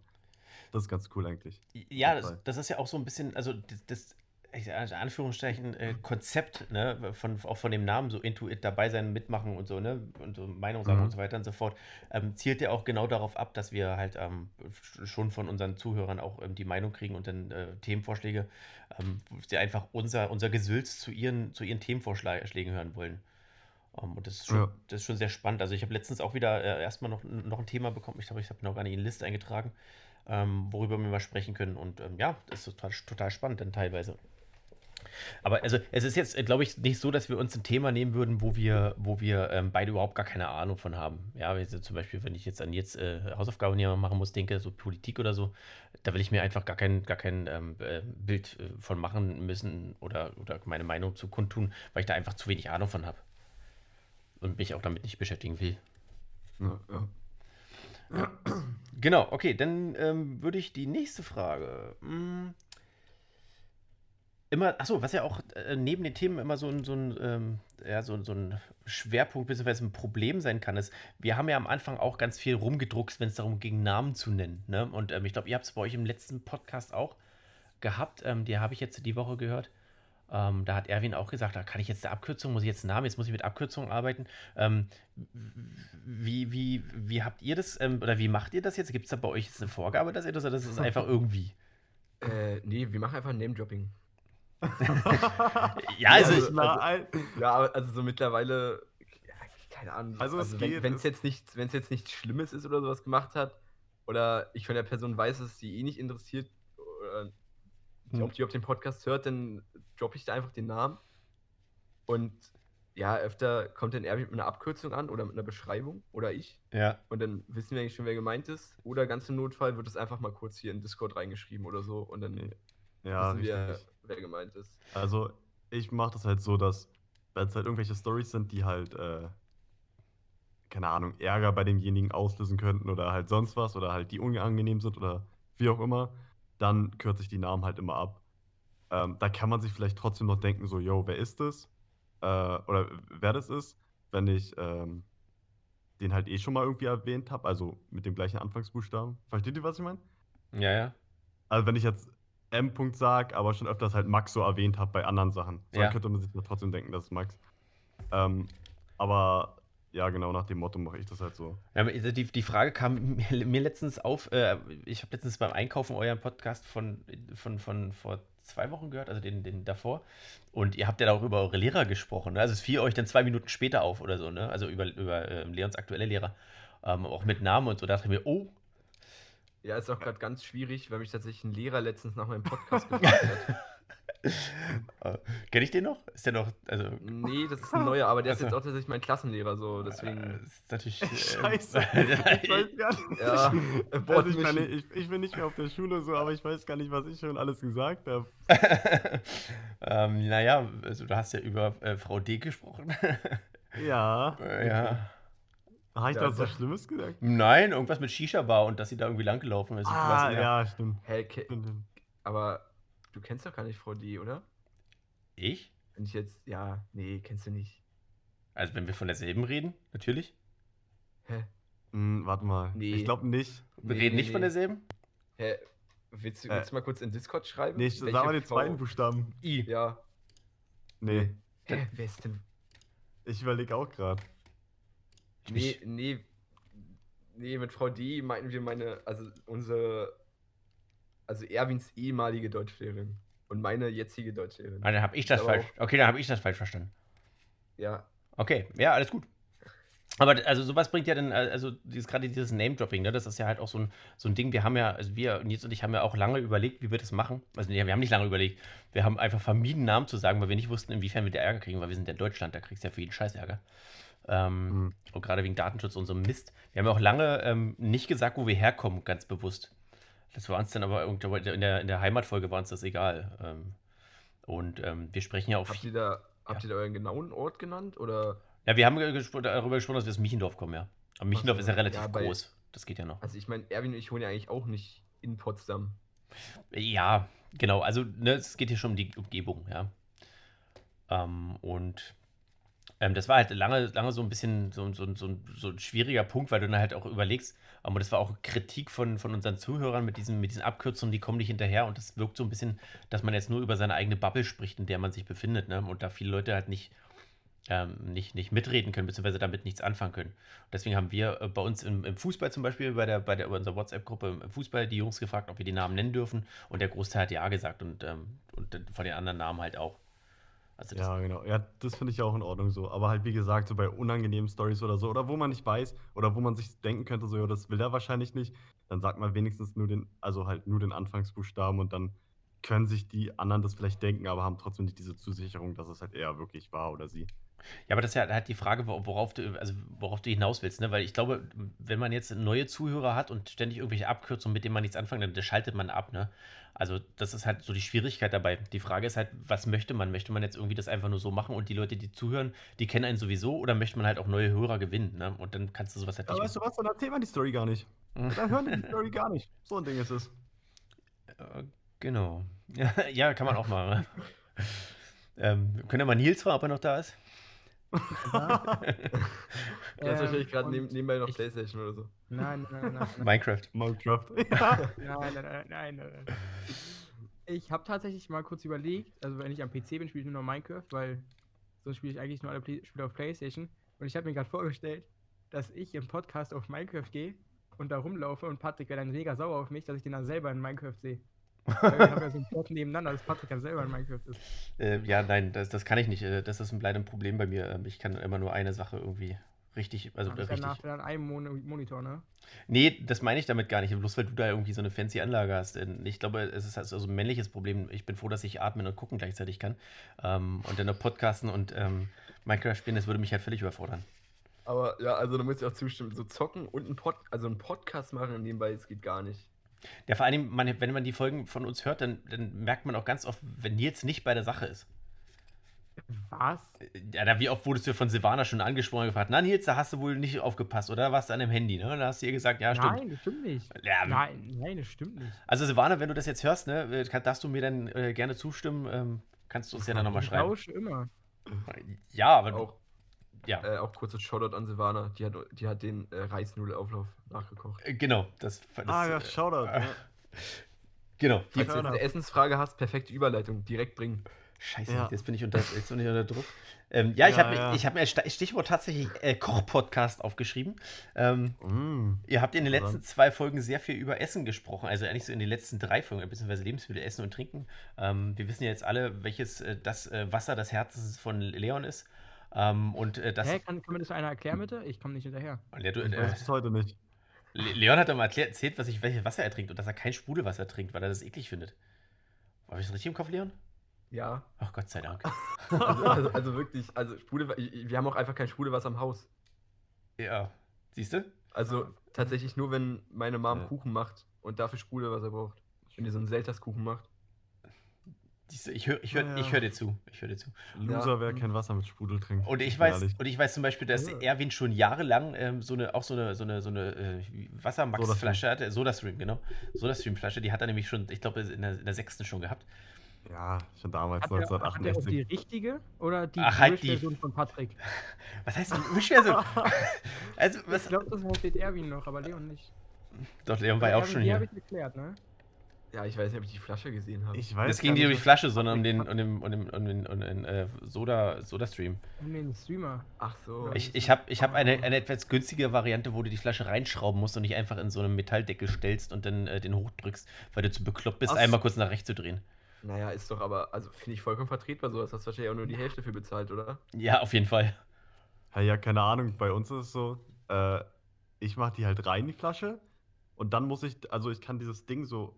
Das ist ganz cool eigentlich. Ja, das, das ist ja auch so ein bisschen, also das, in Anführungsstrichen, äh, Konzept, ne, von, auch von dem Namen, so Intuit dabei sein, mitmachen und so, ne, und so Meinung sagen Mhm. und so weiter und so fort, ähm, zielt ja auch genau darauf ab, dass wir halt ähm, sch- schon von unseren Zuhörern auch ähm, die Meinung kriegen und dann äh, Themenvorschläge, ähm, wo sie einfach unser, unser Gesülz zu ihren, zu ihren Themenvorschlägen hören wollen. Ähm, und das ist, schon, Ja. das ist schon sehr spannend. Also ich habe letztens auch wieder äh, erstmal noch, noch ein Thema bekommen. Ich glaube, ich habe noch gar nicht in die Liste eingetragen, ähm, worüber wir mal sprechen können. Und ja, das ist total, total spannend dann teilweise. Aber also es ist jetzt, glaube ich, nicht so, dass wir uns ein Thema nehmen würden, wo wir, wo wir ähm, beide überhaupt gar keine Ahnung von haben. Ja, also zum Beispiel, wenn ich jetzt an jetzt äh, Hausaufgaben hier machen muss, denke, so Politik oder so, da will ich mir einfach gar kein, gar kein ähm, äh, Bild äh, von machen müssen oder, oder meine Meinung zu kundtun, weil ich da einfach zu wenig Ahnung von habe. Und mich auch damit nicht beschäftigen will. Ja, ja. Genau, okay, dann ähm, würde ich die nächste Frage. Hm, immer, achso, was ja auch äh, neben den Themen immer so ein, so ein, ähm, ja, so, so ein Schwerpunkt bzw. ein Problem sein kann, ist, wir haben ja am Anfang auch ganz viel rumgedruckst, wenn es darum ging, Namen zu nennen. Ne? Und ähm, ich glaube, ihr habt es bei euch im letzten Podcast auch gehabt, ähm, die habe ich jetzt die Woche gehört. Ähm, da hat Erwin auch gesagt, da kann ich jetzt eine Abkürzung, muss ich jetzt einen Namen, jetzt muss ich mit Abkürzungen arbeiten. Ähm, wie, wie, wie habt ihr das, ähm, oder wie macht ihr das jetzt? Gibt es da bei euch jetzt eine Vorgabe, dass ihr das, oder das ist einfach irgendwie? Äh, nee, wir machen einfach Name-Dropping. Ja, also, Also- Na, also- Ja, also so mittlerweile, ja, keine Ahnung. Also es geht, wenn es es- jetzt nichts, wenn es jetzt nichts Schlimmes ist oder sowas gemacht hat, oder ich von der Person weiß, dass es die eh nicht interessiert, oder Hm. ob die auf den Podcast hört, dann droppe ich da einfach den Namen. Und ja, öfter kommt dann Erwin mit einer Abkürzung an oder mit einer Beschreibung oder ich. ja. Und dann wissen wir eigentlich schon, wer gemeint ist. Oder ganz im Notfall wird es einfach mal kurz hier in Discord reingeschrieben oder so. Und dann ja, wissen wir, richtig. Wer gemeint ist. Also, ich mache das halt so, dass, wenn es halt irgendwelche Stories sind, die halt, äh, keine Ahnung, Ärger bei demjenigen auslösen könnten oder halt sonst was oder halt die unangenehm sind oder wie auch immer, dann kürze ich die Namen halt immer ab. Ähm, da kann man sich vielleicht trotzdem noch denken, so, yo, wer ist das? Äh, oder wer das ist, wenn ich ähm, den halt eh schon mal irgendwie erwähnt habe, also mit dem gleichen Anfangsbuchstaben. Versteht ihr, was ich meine? Ja, ja. Also wenn ich jetzt M. -Punkt sag, aber schon öfters halt Max so erwähnt habe bei anderen Sachen, so Ja. dann könnte man sich trotzdem denken, das ist Max. Ähm, aber ja, genau nach dem Motto mache ich das halt so. Ja, die, die Frage kam mir, mir letztens auf, äh, ich habe letztens beim Einkaufen euren Podcast von, von, von vor zwei Wochen gehört, also den, den davor. Und ihr habt ja da auch über eure Lehrer gesprochen. Ne? Also es fiel euch dann zwei Minuten später auf oder so, ne? Also über, über äh, Leons aktuelle Lehrer. Ähm, auch mit Namen und so. Da dachte ich mir, oh, Ja, ist auch gerade ganz schwierig, weil mich tatsächlich ein Lehrer letztens nach meinem Podcast gefragt hat. äh, kenne ich den noch? Ist der noch, also. Nee, das ist ein neuer, aber der ist Ach so. jetzt auch tatsächlich mein Klassenlehrer, so, Äh, deswegen. ist natürlich. ähm, Scheiße. Ich weiß gar nicht. Ja, also ich, meine, Wortmischen. ich, ich bin nicht mehr auf der Schule so, aber ich weiß gar nicht, was ich schon alles gesagt habe. ähm, naja, also du hast ja über äh, Frau D gesprochen. Ja. Äh, ja. Habe ich da so Schlimmes gesagt? Nein, irgendwas mit Shisha-Bar und dass sie da irgendwie langgelaufen ist. Ah, ja, stimmt. Hä, ke- stimmt, stimmt. aber du kennst doch gar nicht Frau D, oder? Ich? Wenn ich jetzt, ja, nee, kennst du nicht. Also wenn wir von derselben reden, natürlich. Hä? Hm, warte mal. Nee. Ich glaube nicht. Wir Nee, reden nee, nicht von derselben? Hä? Willst du, Äh, willst du mal kurz in Discord schreiben? Nee, ich sag mal den zweiten Buchstaben. I. Ja. Nee, Hä, wer ist denn? ich überlege auch gerade. Nee, nee. Nee, mit Frau D meinten wir meine, also unsere, also Erwins ehemalige Deutschlehrerin und meine jetzige Deutschlehrerin. Ah, dann habe ich das Aber falsch. Okay, dann habe ich das falsch verstanden. Ja, Okay, ja, alles gut. Aber also sowas bringt ja dann, äh, also dieses, gerade dieses Name-Dropping, ne, das ist ja halt auch so ein, so ein Ding, wir haben ja, also wir, Nils und ich haben ja auch lange überlegt, wie wir das machen. Also nee, wir haben nicht lange überlegt. Wir haben einfach vermieden, Namen zu sagen, weil wir nicht wussten, inwiefern wir da Ärger kriegen, weil wir sind ja in Deutschland, da kriegst du ja für jeden Scheiß Ärger. Ähm, Mhm. Und gerade wegen Datenschutz und so Mist. Wir haben ja auch lange ähm, nicht gesagt, wo wir herkommen, ganz bewusst. Das war uns dann aber irgendwo in der, in der Heimatfolge war uns das egal. Ähm, und ähm, wir sprechen ja auch habt ihr da, habt ihr da euren genauen Ort genannt oder? Ja, wir haben gespro- darüber gesprochen, dass wir aus Miechendorf kommen, ja. Aber Miechendorf so, ist ja relativ ja, groß. Das geht ja noch. Also ich meine, Erwin und ich wohnen ja eigentlich auch nicht in Potsdam. Ja, genau. Also, ne, es geht hier schon um die Umgebung, ja. Ähm, und ähm, das war halt lange, lange so ein bisschen so, so, so, so ein schwieriger Punkt, weil du dann halt auch überlegst, und das war auch Kritik von, von unseren Zuhörern mit diesen, mit diesen Abkürzungen, die kommen nicht hinterher und das wirkt so ein bisschen, dass man jetzt nur über seine eigene Bubble spricht, in der man sich befindet, ne? Und da viele Leute halt nicht, ähm, nicht, nicht mitreden können, beziehungsweise damit nichts anfangen können. Und deswegen haben wir äh, bei uns im, im Fußball zum Beispiel, bei, der, bei der, bei unserer WhatsApp-Gruppe im Fußball die Jungs gefragt, ob wir die Namen nennen dürfen. Und der Großteil hat ja gesagt und, ähm, und von den anderen Namen halt auch. Also das, Ja, genau. Ja, das finde ich ja auch in Ordnung so. Aber halt, wie gesagt, so bei unangenehmen Stories oder so, oder wo man nicht weiß, oder wo man sich denken könnte, so, ja, das will er wahrscheinlich nicht, dann sagt man wenigstens nur den, also halt nur den Anfangsbuchstaben und dann können sich die anderen das vielleicht denken, aber haben trotzdem nicht diese Zusicherung, dass es halt eher wirklich war oder sie. Ja, aber das ist ja halt die Frage, wor- worauf du, also worauf du hinaus willst, ne? Weil ich glaube, wenn man jetzt neue Zuhörer hat und ständig irgendwelche Abkürzungen, mit denen man nichts anfangen, dann das schaltet man ab, ne? Also das ist halt so die Schwierigkeit dabei. Die Frage ist halt, was möchte man? Möchte man jetzt irgendwie das einfach nur so machen und die Leute, die zuhören, die kennen einen sowieso oder möchte man halt auch neue Hörer gewinnen, ne? Und dann kannst du sowas halt Aber nicht weißt du was, dann erzählt man die Story gar nicht. machen. Dann hören die die Story gar nicht. So ein Ding ist es. Äh, Genau. Ja, kann man auch machen. Ne? ähm, wir können ja mal Nils fragen, ob er noch da ist. Du hast Ähm, wahrscheinlich gerade und- neben, nebenbei noch Playstation oder so. Nein, nein, nein, nein, nein, Minecraft. Minecraft. Ja. nein, nein, nein, nein, nein. Ich habe tatsächlich mal kurz überlegt, also wenn ich am PC bin, spiele ich nur noch Minecraft, weil sonst spiele ich eigentlich nur alle Play Spiele auf Playstation. Und ich habe mir gerade vorgestellt, dass ich im Podcast auf Minecraft gehe und da rumlaufe und Patrick wäre dann mega sauer auf mich, dass ich den dann selber in Minecraft sehe. Weil wir haben ja so einen Plot nebeneinander, dass Patrick dann selber in Minecraft ist. Äh, ja, nein, das, das kann ich nicht. Äh, Das ist ein- leider ein Problem bei mir. Ähm, Ich kann immer nur eine Sache irgendwie richtig, also das ist richtig. ja nach an einem Mon Monitor, ne? Nee, das meine ich damit gar nicht. Bloß weil du da irgendwie so eine fancy Anlage hast. Ich glaube, es ist also ein männliches Problem. Ich bin froh, dass ich atmen und gucken gleichzeitig kann. Ähm, und dann noch Podcasten und ähm, Minecraft spielen, das würde mich halt völlig überfordern. Aber ja, also da muss ich auch zustimmen. So zocken und einen Pod also einen Podcast machen nebenbei, das geht gar nicht. Ja, vor allem, man, wenn man die Folgen von uns hört, dann, dann merkt man auch ganz oft, wenn Nils nicht bei der Sache ist. Was? Ja, da, wie oft wurdest du von Silvana schon angesprochen und gefragt, na Nils, da hast du wohl nicht aufgepasst, oder? Warst du an dem Handy, ne? Da hast du ihr gesagt, ja, stimmt. Nein, das stimmt nicht. Ja, Nein, nein, das stimmt nicht. Also Silvana, wenn du das jetzt hörst, ne, äh, darfst du mir dann äh, gerne zustimmen. Ähm, kannst du uns ja dann nochmal Ich schreiben. lausche immer. Ja, aber Auch, ja, äh, auch kurzes Shoutout an Silvana, die hat, die hat den äh, Reisnudelauflauf nachgekocht. äh, genau. Das, das, ah ja, äh, Shoutout. äh, ja. Genau. Falls du eine Essensfrage hast, perfekte Überleitung, direkt bringen. Scheiße, Ja. jetzt bin ich unter, jetzt bin ich unter Druck. Ähm, ja, ich Ja, habe ja. ich hab mir Stichwort tatsächlich äh, Koch-Podcast aufgeschrieben. Ähm, Mm. ihr habt in den letzten zwei Folgen sehr viel über Essen gesprochen, also eigentlich so in den letzten drei Folgen, beziehungsweise Lebensmittel, Essen und Trinken. Ähm, wir wissen ja jetzt alle, welches äh, das äh, Wasser des Herzens von Leon ist. Ähm, und äh, das. Hä, kann, kann mir das einer erklären bitte? Ich komme nicht hinterher. Ja, du, Ich äh, weiß es heute nicht. Le- Leon hat doch mal erklärt, erzählt, was ich, welches Wasser er trinkt und dass er kein Sprudelwasser trinkt, weil er das eklig findet. Habe ich das richtig im Kopf, Leon? Ja. Ach Gott sei Dank. Also, also, also wirklich, also Sprudelwa- wir haben auch einfach kein Sprudelwasser im Haus. Ja. Siehst du? Also tatsächlich nur, wenn meine Mom Ja. Kuchen macht und dafür Sprudelwasser braucht. Wenn die so einen Selterskuchen macht. Ich höre ich hör, Ja. ich hör dir zu. Ich höre dir zu. Loser, wer kein Wasser mit Sprudel trinkt. Und ich weiß, ehrlich. und ich weiß zum Beispiel, dass Ja. Erwin schon jahrelang ähm, so eine, auch so eine, so eine, so eine äh, Wassermax-Flasche hatte, Sodastream, genau. Sodastream-Flasche, die hat er nämlich schon, ich glaube, in der, in der sechsten schon gehabt. Ja, schon damals, Hat er, hat er auch die 1968. richtige oder die Ach, halt die- Version von Patrick? Was heißt denn Mischversion? also, Ich was? glaube, das versteht Erwin noch, aber Leon nicht. Doch, Leon war ja auch Erwin, schon die hier. habe ich geklärt, ne? Ja, ich weiß nicht, ob ich die Flasche gesehen habe. Ich weiß Das ging nicht um die Flasche, sondern um den, um den, um den, um den, um den äh, Soda, Soda-Stream. Um den Streamer. Ach so. Ich, ich habe ich hab eine, eine etwas günstige Variante, wo du die Flasche reinschrauben musst und nicht einfach in so einen Metalldeckel stellst und dann äh, den hochdrückst, weil du zu bekloppt bist, Ach einmal kurz nach rechts zu drehen. Naja, ist doch aber, also finde ich vollkommen vertretbar so. Das hast du wahrscheinlich auch nur die Hälfte für bezahlt, oder? Ja, auf jeden Fall. Ja, ja, keine Ahnung. Bei uns ist es so, äh, ich mache die halt rein, die Flasche. Und dann muss ich, also ich kann dieses Ding so,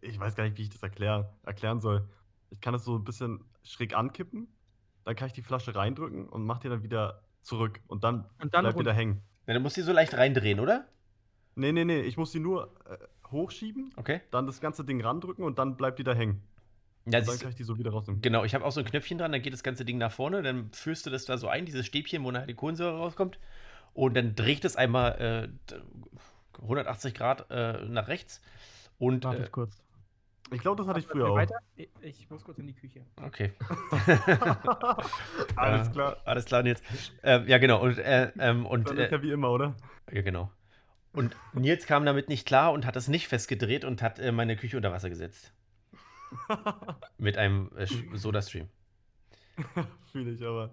ich weiß gar nicht, wie ich das erklär, erklären soll. Ich kann es so ein bisschen schräg ankippen. Dann kann ich die Flasche reindrücken und mache die dann wieder zurück. Und dann, Und dann bleibt die da runter. hängen. Ja, du musst die so leicht reindrehen, oder? Nee, nee, nee. Ich muss die nur äh, hochschieben, Okay. dann das ganze Ding randrücken und dann bleibt die da hängen. Ja, und dann du, kann ich die so wieder rausnehmen. genau, ich habe auch so ein Knöpfchen dran, dann geht das ganze Ding nach vorne, dann führst du das da so ein, dieses Stäbchen, wo nachher die Kohlensäure rauskommt. Und dann dreht es einmal äh, d- 180 Grad äh, nach rechts. Und Wartet äh, kurz. Ich glaube, das hatte ich früher auch. Weiter? Ich, muss kurz in die Küche. okay. Alles Äh, klar. Alles klar, jetzt. Ähm, ja, genau. Und, äh, ähm, und Dann äh, ist ja wie immer, oder? Ja, genau. Und Nils kam damit nicht klar und hat es nicht festgedreht und hat äh, meine Küche unter Wasser gesetzt. Mit einem äh, Soda-Stream. Fühle ich aber.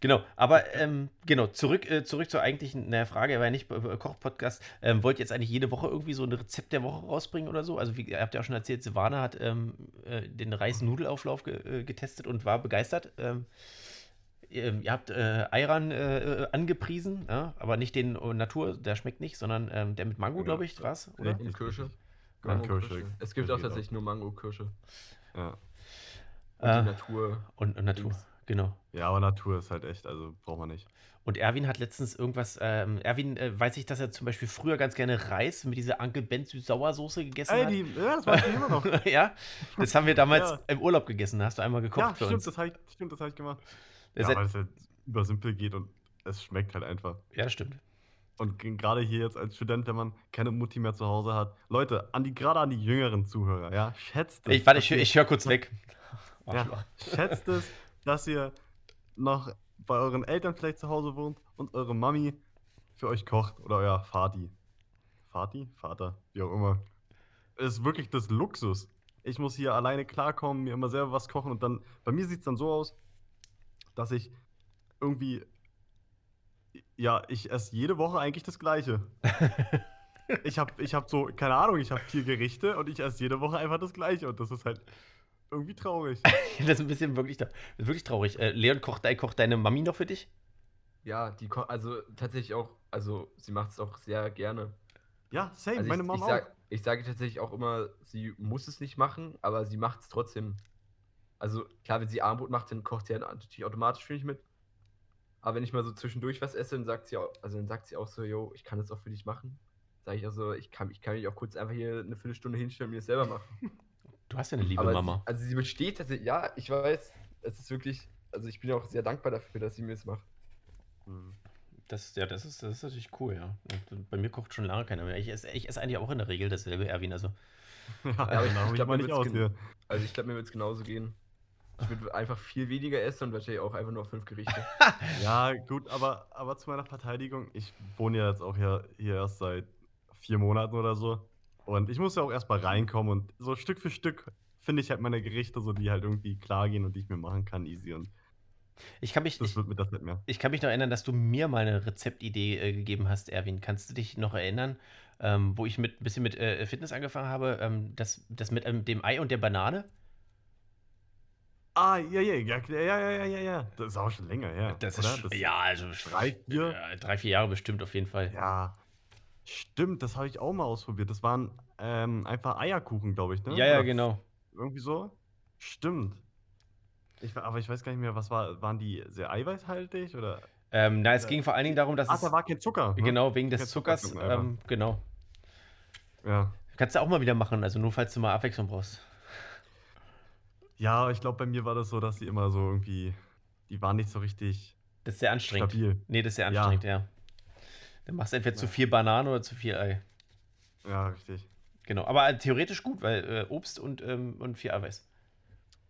Genau, aber ähm, genau, zurück, äh, zurück zur eigentlichen na, Frage, er war ja nicht bei- bei Koch-Podcast. Ähm, wollt ihr jetzt eigentlich jede Woche irgendwie so ein Rezept der Woche rausbringen oder so? Also, wie ihr habt ja auch schon erzählt, Silvana hat ähm, äh, den Reis-Nudelauflauf ge äh, getestet und war begeistert. Ähm, ihr, ihr habt äh, Ayran äh, äh, angepriesen, ja? aber nicht den äh, Natur, der schmeckt nicht, sondern ähm, der mit Mango, Ja. glaube ich, war es, oder? Und Kirsche. Mango, Kirsche. Kirsche. Es gibt auch tatsächlich nur Mango, Kirsche. Ja. Und Äh, die Natur. Und, und Natur, Dings. genau. ja, aber Natur ist halt echt, also braucht man nicht. Und Erwin hat letztens irgendwas, ähm, Erwin äh, weiß ich, dass er zum Beispiel früher ganz gerne Reis mit dieser Uncle Ben Süß-Sauersoße gegessen Ey, hat. die, ja, das weiß ich immer noch. ja, das haben wir damals Ja. im Urlaub gegessen. Hast du einmal gekocht ja, für stimmt, uns. das habe ich, stimmt, das hab ich gemacht. Das ja, hat- weil es halt über simpel geht und es schmeckt halt einfach. ja, das stimmt. Und gerade hier jetzt als Student, wenn man keine Mutti mehr zu Hause hat. Leute, an die, gerade an die jüngeren Zuhörer, ja, schätzt es. Ich, warte, ich, ich höre kurz weg. ja, schätzt es, dass ihr noch bei euren Eltern vielleicht zu Hause wohnt und eure Mami für euch kocht oder euer Vati. Vati? Vater, wie auch immer. Ist wirklich das Luxus. Ich muss hier alleine klarkommen, mir immer selber was kochen und dann, bei mir sieht es dann so aus, dass ich irgendwie, ja, ich esse jede Woche eigentlich das Gleiche. ich habe ich hab so, keine Ahnung, ich habe vier Gerichte und ich esse jede Woche einfach das Gleiche und das ist halt irgendwie traurig. das ist ein bisschen wirklich, wirklich traurig. Äh, Leon, kocht, kocht deine Mami noch für dich? Ja, die also tatsächlich auch, also sie macht es auch sehr gerne. Ja, same, Also meine ich, Mama ich, sag, auch. ich sage tatsächlich auch immer, sie muss es nicht machen, aber sie macht es trotzdem. Also klar, wenn sie Armbrot macht, dann kocht sie ja natürlich automatisch für mich mit. Aber wenn ich mal so zwischendurch was esse, dann sagt sie auch, also dann sagt sie auch so, yo, ich kann das auch für dich machen. Sag ich also, ich kann, ich kann mich auch kurz einfach hier eine Viertelstunde hinstellen und mir das selber machen. Du hast ja eine liebe aber Mama. Sie, also sie besteht tatsächlich, ja, ich weiß, es ist wirklich, also ich bin auch sehr dankbar dafür, dass sie mir das macht. Hm. Das, ja, das ist, das ist natürlich cool, ja. Und bei mir kocht schon lange keiner mehr. Ich esse, ich esse eigentlich auch in der Regel dasselbe, Erwin. Also, Ja, aber ich- ich glaub, mir gen-. Also glaube, mir wird es genauso gehen. Ich würde einfach viel weniger essen und wahrscheinlich auch einfach nur fünf Gerichte. Ja, gut, aber, aber zu meiner Verteidigung, ich wohne ja jetzt auch hier, hier erst seit vier Monaten oder so. Und ich muss ja auch erstmal reinkommen und so Stück für Stück finde ich halt meine Gerichte, so die halt irgendwie klar gehen und die ich mir machen kann, easy. Und ich kann mich, das wird mir das nicht mehr. Ich kann mich noch erinnern, dass du mir mal eine Rezeptidee äh, gegeben hast, Erwin. Kannst du dich noch erinnern, ähm, wo ich mit ein bisschen mit äh, Fitness angefangen habe? Ähm, das, das mit ähm, dem Ei und der Banane? Ah, ja, ja, ja, ja, ja, ja, ja. Das ist auch schon länger, ja. Das ist, das ja, also drei, vier, drei, vier Jahre bestimmt auf jeden Fall. Ja, stimmt, das habe ich auch mal ausprobiert. Das waren ähm, einfach Eierkuchen, glaube ich, ne? Ja, ja, Oder genau. Irgendwie so? Stimmt. Ich, aber ich weiß gar nicht mehr, was war, waren die sehr eiweißhaltig oder? Ähm, na, es Äh, ging vor allen Dingen darum, dass Ach, es, da war kein Zucker. Ne? genau, wegen des Zuckers, ähm, genau. Ja. Kannst du auch mal wieder machen, also nur falls du mal Abwechslung brauchst. Ja, ich glaube, bei mir war das so, dass die immer so irgendwie, die waren nicht so richtig Das ist sehr anstrengend. stabil. Nee, das ist sehr Ja. anstrengend, ja. Dann machst du entweder zu Ja. viel Banane oder zu viel Ei. Ja, richtig. Genau, aber äh, theoretisch gut, weil äh, Obst und, ähm, und viel Eiweiß.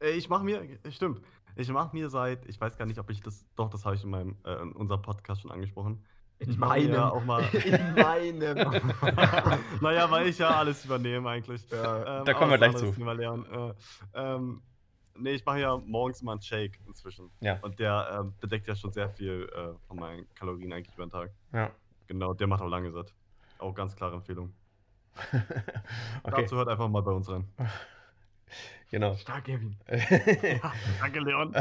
Äh, Ich mache mir, stimmt, ich mache mir seit, ich weiß gar nicht, ob ich das, doch, das habe ich in meinem, äh, in unserem Podcast schon angesprochen. In Ich meinem. auch mal, In meinem. naja, weil ich ja alles übernehme eigentlich. Ja. Ähm, Da kommen wir gleich zu. Äh, ähm, nee, ich mache ja morgens immer einen Shake inzwischen. Ja. Und der ähm, bedeckt ja schon sehr viel äh, von meinen Kalorien eigentlich über den Tag. Ja. Genau, der macht auch lange satt. Auch ganz klare Empfehlung. okay, Dazu hört einfach mal bei uns rein. genau. Stark, Kevin. Danke, Leon.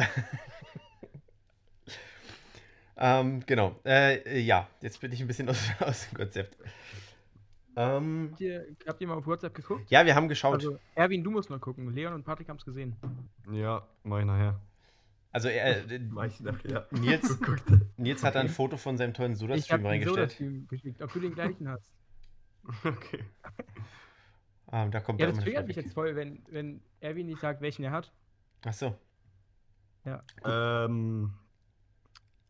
ähm, genau. Äh, ja, jetzt bin ich ein bisschen aus, aus dem Konzept. Ähm, Habt ihr, habt ihr mal auf WhatsApp geguckt? ja, wir haben geschaut. Also, Erwin, du musst mal gucken. Leon und Patrick haben es gesehen. Ja, mach ich nachher. Also, er, äh. Nils, Guckt. Nils hat da ein Foto von seinem tollen Ich Soda-Stream reingestellt. Soda-Stream geschickt, ob du den gleichen hast. Okay. Ah, da kommt Ja, das triggert mich jetzt voll, wenn, wenn Erwin nicht sagt, welchen er hat. Achso. Ähm.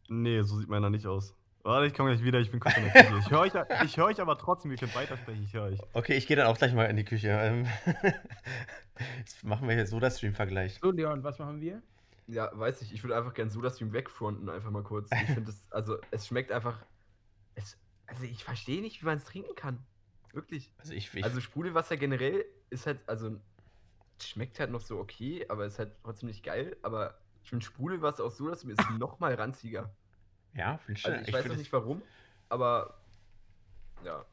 Nee, so sieht meiner nicht aus. Warte, ich komme gleich wieder, ich bin kurz in der Küche. Ich höre euch, ich hör euch aber trotzdem, wir können weitersprechen, ich höre euch. Okay, ich gehe dann auch gleich mal in die Küche. Jetzt machen wir hier Soda-Stream-Vergleich. So, Leon, was machen wir? Ja, weiß ich. Ich würde einfach gern Soda-Stream wegfronten, einfach mal kurz. Ich finde es, also, es schmeckt einfach. Es, also, ich verstehe nicht, wie man es trinken kann. Wirklich. Also ich, ich Also, Sprudelwasser generell ist halt, also, schmeckt halt noch so okay, aber ist halt trotzdem nicht geil. Aber ich finde Sprudelwasser aus Soda-Stream ist noch mal ranziger. ja, finde ich, Also, ich, ich weiß noch nicht warum, aber. Ja.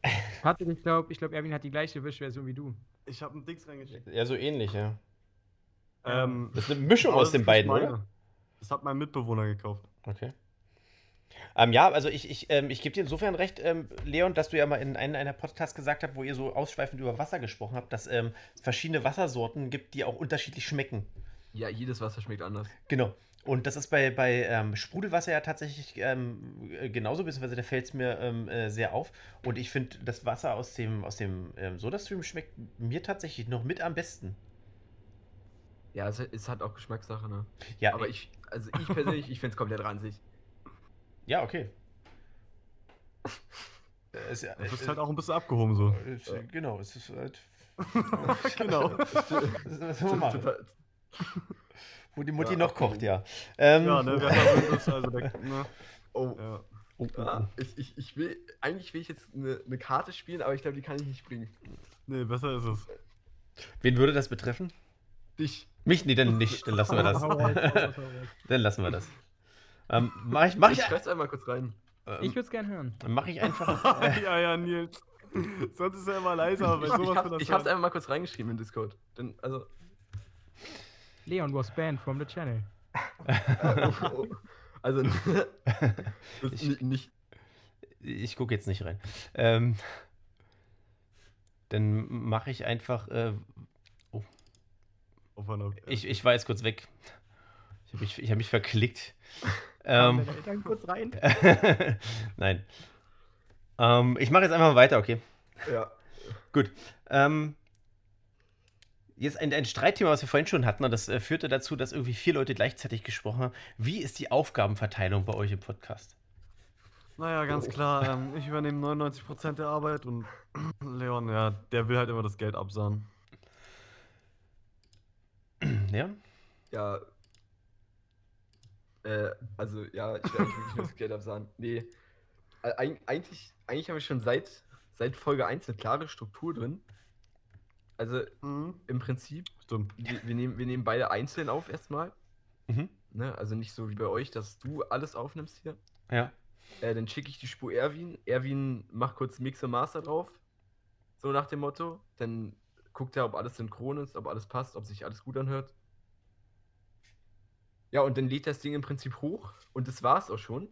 Patrick, ich glaube, ich glaub, Erwin hat die gleiche Wischversion wie du. Ich habe einen Dings reingeschickt. Ja, so ähnlich, ja. Ähm, Das ist eine Mischung aus den beiden, nicht oder? meine. Das hat mein Mitbewohner gekauft. Okay. Ähm, ja, also ich, ich, ähm, ich gebe dir insofern recht, ähm, Leon, dass du ja mal in einem einer Podcast gesagt habt, wo ihr so ausschweifend über Wasser gesprochen habt, dass ähm, es verschiedene Wassersorten gibt, die auch unterschiedlich schmecken. Ja, jedes Wasser schmeckt anders. Genau. Und das ist bei, bei ähm, Sprudelwasser ja tatsächlich ähm, äh, genauso, beziehungsweise da fällt es mir ähm, äh, sehr auf. Und ich finde, das Wasser aus dem, aus dem ähm, Sodastream schmeckt mir tatsächlich noch mit am besten. Ja, es ist halt auch Geschmackssache, ne? Ja, Aber ich, also ich persönlich, ich finde es komplett ranzig. ja okay. Es, Du bist halt auch ein bisschen abgehoben so. es- Genau, es ist halt. genau. Was soll man machen? Total- Wo die Mutti Ja, noch kocht, ja. Ähm, Ja, ne, wer da ist, also der, ne, Oh, ja. oh, oh, ah, oh. ich, ich, ich will, eigentlich will ich jetzt eine, eine Karte spielen, aber ich glaube, die kann ich nicht bringen. Nee, besser ist es. Wen würde das betreffen? Dich. Mich? Nee, dann nicht. Dann lassen wir das. Dann lassen wir das. Ähm, mach ich, mach ich, Ich schreib's einmal kurz rein. Ich ähm, würde es gern hören. mach ich einfach. Äh, ja, ja, Nils. Sonst ist er immer leiser, aber bei Ich, sowas ich, hab, das ich hab's einfach mal kurz reingeschrieben in Discord. Denn, also, Leon was banned from the channel. also, Ich- nicht. ich gucke jetzt nicht rein. Ähm, dann mache ich einfach. Äh, Auf einer- ich, ich war jetzt kurz weg. Ich habe mich, ich hab mich verklickt. Ähm, Eltern kurz rein? Nein. Ähm, ich mache jetzt einfach mal weiter, okay? Ja. Gut. Ähm, jetzt ein, ein Streitthema, was wir vorhin schon hatten, und das äh, führte dazu, dass irgendwie vier Leute gleichzeitig gesprochen haben. Wie ist die Aufgabenverteilung bei euch im Podcast? Naja, ganz klar. Ähm, ich übernehme 99% der Arbeit und Leon, ja, der will halt immer das Geld absahen. ja? Ja. Äh, also, ja, ich werde nicht nur das Geld absahen. Nee. Äh, eig- eigentlich, eigentlich haben wir schon seit, seit Folge 1 eine klare Struktur drin. Also, im Prinzip, Stimmt. wir, wir, nehmen, wir nehmen beide einzeln auf erstmal. Mhm. Ne? Also nicht so wie bei euch, dass du alles aufnimmst hier. Ja. Äh, dann schicke ich die Spur Erwin. Erwin macht kurz Mix und Master drauf. So nach dem Motto. Dann guckt er, ob alles synchron ist, ob alles passt, ob sich alles gut anhört. Ja, und dann lädt das Ding im Prinzip hoch. Und das war's auch schon.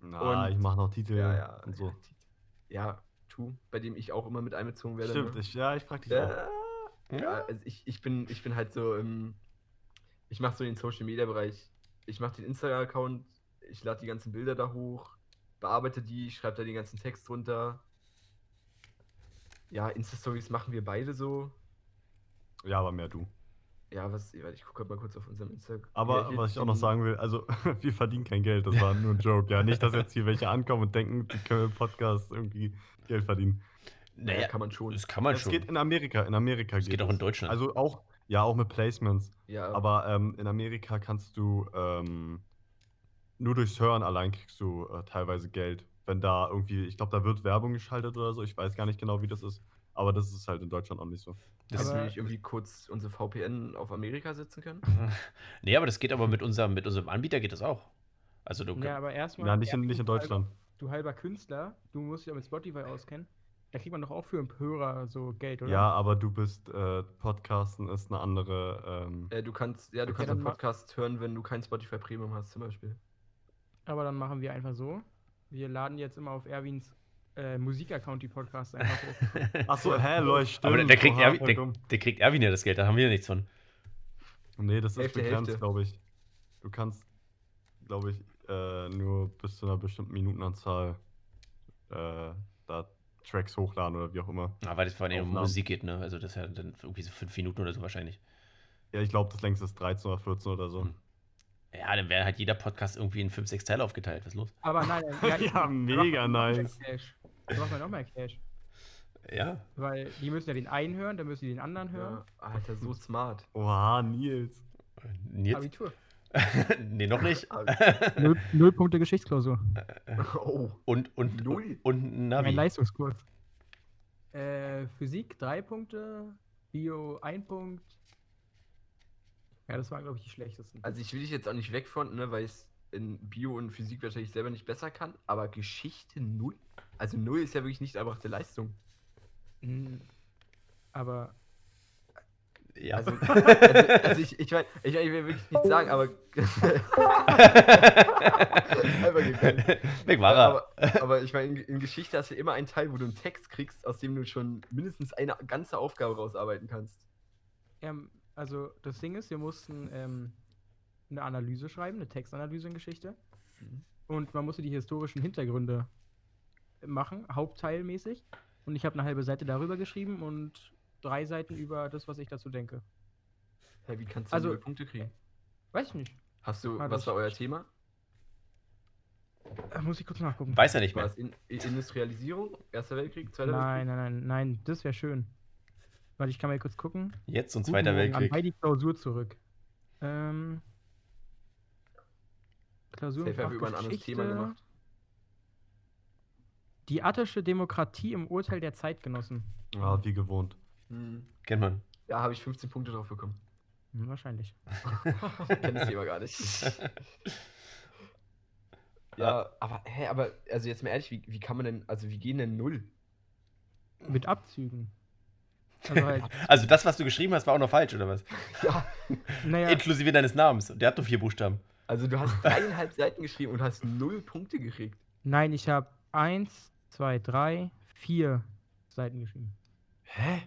Na, Und- ich mache noch Titel Ja, ja. und so. Ja, Tu, bei dem ich auch immer mit einbezogen werde. Stimmt, ne? ich, ja, ich frag dich auch. Ja, ja, also ich, ich, bin, ich bin halt so im. Ich mache so den Social Media Bereich. Ich mache den Instagram-Account, ich lade die ganzen Bilder da hoch, bearbeite die, schreibe da den ganzen Text drunter. Ja, Insta-Stories machen wir beide so. Ja, aber mehr du. Ja, was, ich gucke mal kurz auf unserem Instagram. Aber Ja, was ich auch noch sagen will, also wir verdienen kein Geld, das war nur ein Joke. Ja, nicht, dass jetzt hier welche ankommen und denken, die können im Podcast irgendwie Geld verdienen. Naja, Naja, kann man schon. das kann man Es schon. geht in Amerika, in Amerika Es geht auch in Deutschland. Also auch, ja, auch mit Placements. Ja, Aber ähm, in Amerika kannst du ähm, nur durchs Hören allein kriegst du äh, teilweise Geld. Wenn da irgendwie, ich glaube, da wird Werbung geschaltet oder so. Ich weiß gar nicht genau, wie das ist. Aber das ist halt in Deutschland auch nicht so. Das, dass wir nicht irgendwie kurz unsere VPN auf Amerika setzen können? nee, aber das geht aber mit unserem, mit unserem Anbieter geht das auch. Also du Ja, aber erstmal. Ja, nicht in, nicht in du halber- Deutschland. Du halber Künstler, du musst dich auch mit Spotify auskennen. Da kriegt man doch auch für einen Hörer so Geld, oder? Ja, aber du bist, äh, Podcasten ist eine andere, ähm, Äh, du kannst, ja, du Okay, kannst einen Podcast hören, wenn du kein Spotify Premium hast, zum Beispiel. Aber dann machen wir einfach so. Wir laden jetzt immer auf Erwins äh, Musikaccount die Podcasts einfach hoch. Achso, hä, Leute, stimmt. aber der, der, kriegt Oha, Erwin, der, der kriegt Erwin ja das Geld, da haben wir ja nichts von. Nee, das ist Hälfte, begrenzt, glaube ich. Du kannst, glaube ich, äh, nur bis zu einer bestimmten Minutenanzahl äh, da Tracks hochladen oder wie auch immer. Aber weil das vor allem um. Musik geht, ne? Also das ist ja dann irgendwie so fünf Minuten oder so wahrscheinlich. Ja, ich glaube, das längste ist 13 oder 14 oder so. Hm. Ja, dann wäre halt jeder Podcast irgendwie in fünf, sechs Teile aufgeteilt. Was ist los? Aber nein, Ja, da mega nice. Cash. Da macht man noch mehr Cash. Ja. Weil die müssen ja den einen hören, dann müssen die den anderen hören. Ja, Alter, so smart. Oha, Nils. Nils? Abitur. nee, noch nicht. Null, null Punkte Geschichtsklausur. oh, und, und, Null. und ein Navi. Mein Leistungskurs. Äh, Physik drei Punkte, Bio ein Punkt. Ja, das waren, glaube ich, die schlechtesten. also ich will dich jetzt auch nicht wegfronten, ne, weil ich es in Bio und Physik wahrscheinlich selber nicht besser kann, aber Geschichte null? Also null ist ja wirklich nicht erbrachte Leistung. Mm, Aber ja. Also, also, also ich, ich, mein, ich, ich will wirklich nichts sagen, aber. Einfach gegangen. Weg war er. aber, aber ich meine, in, in Geschichte hast du immer einen Teil, wo du einen Text kriegst, aus dem du schon mindestens eine ganze Aufgabe rausarbeiten kannst. ähm, also das Ding ist, wir mussten ähm, eine Analyse schreiben, eine Textanalyse in Geschichte. Mhm. Und man musste die historischen Hintergründe machen, hauptteilmäßig. Und ich habe eine halbe Seite darüber geschrieben und drei Seiten über das, was ich dazu denke. Hey, wie kannst du Also- null Punkte kriegen? Weiß ich nicht. Hast du, Ah, was war euer Thema? Äh, muss ich kurz nachgucken. Weiß er nicht War mehr. es in, in Industrialisierung? Erster Weltkrieg? Zweiter Nein, nein, nein, nein, das wäre schön. Warte, ich kann mal kurz gucken. Jetzt und Guten Zweiter Morgen, Weltkrieg. An bei die Klausur zurück. Ähm, Klausur? Safe über ein anderes Thema gemacht. Die attische Demokratie im Urteil der Zeitgenossen. Ja, wie gewohnt. Hm. Kennt man. Ja, habe ich 15 Punkte drauf bekommen. Hm, wahrscheinlich. Ich kenne das Thema gar nicht. Ja, aber, hä, aber, also jetzt mal ehrlich, wie, wie kann man denn, also wie gehen denn null? Mit Abzügen. Also halt, Also das, was du geschrieben hast, war auch noch falsch, oder was? Ja, naja, Inklusive deines Namens. Der hat nur vier Buchstaben. also du hast dreieinhalb Seiten geschrieben und hast null Punkte gekriegt. nein, ich habe eins, zwei, drei, vier Seiten geschrieben. Hä?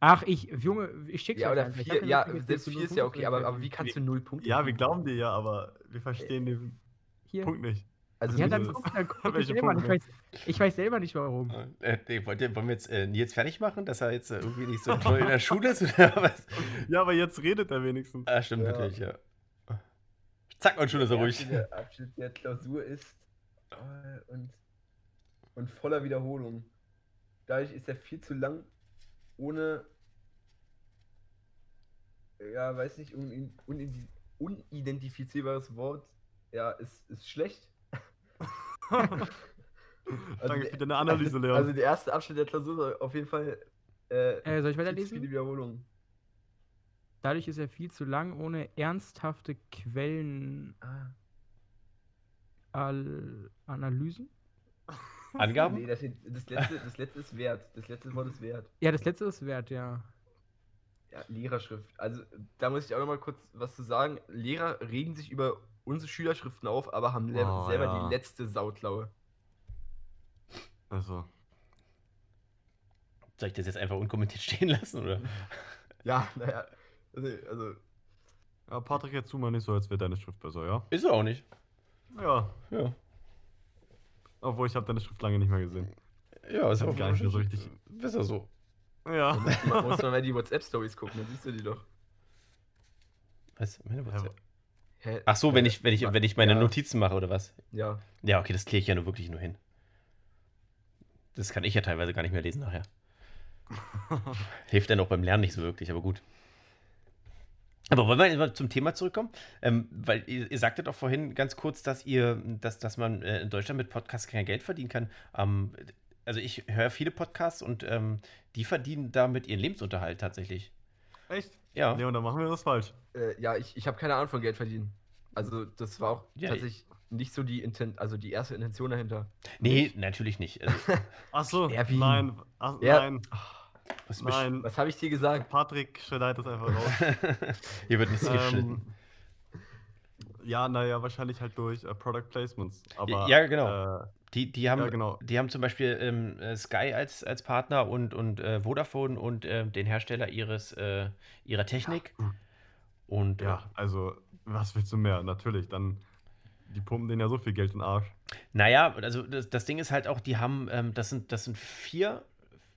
Ach, ich, Junge, ich schick's Ja, oder vier, ja, selbst vier ist ja okay, aber, aber wie kannst du null Punkte Ja, wir glauben dir ja, aber wir verstehen den Hier. Punkt nicht. Also Ja, dann guck, dann guck ich, selber ich, weiß, ich weiß selber nicht warum. Äh, nee, wollt ihr, wollen wir jetzt äh, Nils fertig machen, dass er jetzt äh, irgendwie nicht so toll in der Schule ist? Oder was? Ja, aber jetzt redet er wenigstens. Ah, stimmt Ja. natürlich, ja. Zack, und schon ist er ruhig. Der, Abschnitt der Klausur ist äh, und, und voller Wiederholung. Dadurch ist er viel zu lang, ohne, ja, weiß nicht, un, un, unidentifizierbares Wort. Ja, ist, ist schlecht. Danke der- für deine Analyse, also, Leon. Also der erste Abschnitt der Klausur auf jeden Fall äh, Äh, soll ich weiterlesen? viele Wiederholungen. Dadurch ist er viel zu lang, ohne ernsthafte Quellenanalysen. Ah, Angaben? nee, das, das, letzte, das letzte ist wert. Das letzte Wort ist wert. Ja, das letzte ist wert, ja. Ja, Lehrerschrift. Also, da muss ich auch noch mal kurz was zu sagen. Lehrer regen sich über unsere Schülerschriften auf, aber haben Oh, selber ja. die letzte Sautlaue. Also, Soll ich das jetzt einfach unkommentiert stehen lassen? Oder? Ja, naja. Also, also ja, Patrick, jetzt tu mal nicht so, als wäre deine Schrift besser, ja? Ist er auch nicht. Ja. Ja. Obwohl, ich habe deine Schrift lange nicht mehr gesehen. Ja, ist auch gar nicht mehr so richtig- Ist er so. Ja. man muss mal die WhatsApp-Stories gucken, dann siehst du die doch. Was? Meine WhatsApp? Hä? Ach so, wenn Äh, ich, wenn ich, wenn ich meine ja, Notizen mache, oder was? Ja. Ja, okay, das kläre ich ja nur wirklich nur hin. Das kann ich ja teilweise gar nicht mehr lesen nachher. Hilft dann auch beim Lernen nicht so wirklich, aber gut. Aber wollen wir jetzt mal zum Thema zurückkommen? Ähm, weil ihr, ihr sagtet auch vorhin ganz kurz, dass ihr, dass, dass man äh, in Deutschland mit Podcasts kein Geld verdienen kann. Ähm, also ich höre viele Podcasts und ähm, die verdienen damit ihren Lebensunterhalt tatsächlich. Echt? Ja. Leon, dann machen wir was falsch. Äh, ja, ich, ich habe keine Ahnung von Geld verdienen. Also, das war auch Ja, tatsächlich nicht so die Inten also die erste Intention dahinter. Nee, natürlich nicht. Also, Ach so, Erwin. nein. Ach, Ja. Nein, was nein. Was habe ich dir gesagt? Patrick schneidet das einfach raus. Hier wird nichts geschnitten. Ja, naja, wahrscheinlich halt durch äh, Product Placements. Aber, Ja, genau. Äh, Die, die, haben, Ja, genau. die haben zum Beispiel ähm, äh, Sky als, als Partner und, und äh, Vodafone und äh, den Hersteller ihres, äh, ihrer Technik. Und äh, ja, also, was willst du mehr? Natürlich, dann, die pumpen denen ja so viel Geld in den Arsch. naja, also das, das Ding ist halt auch, die haben, ähm, das, sind, das sind vier,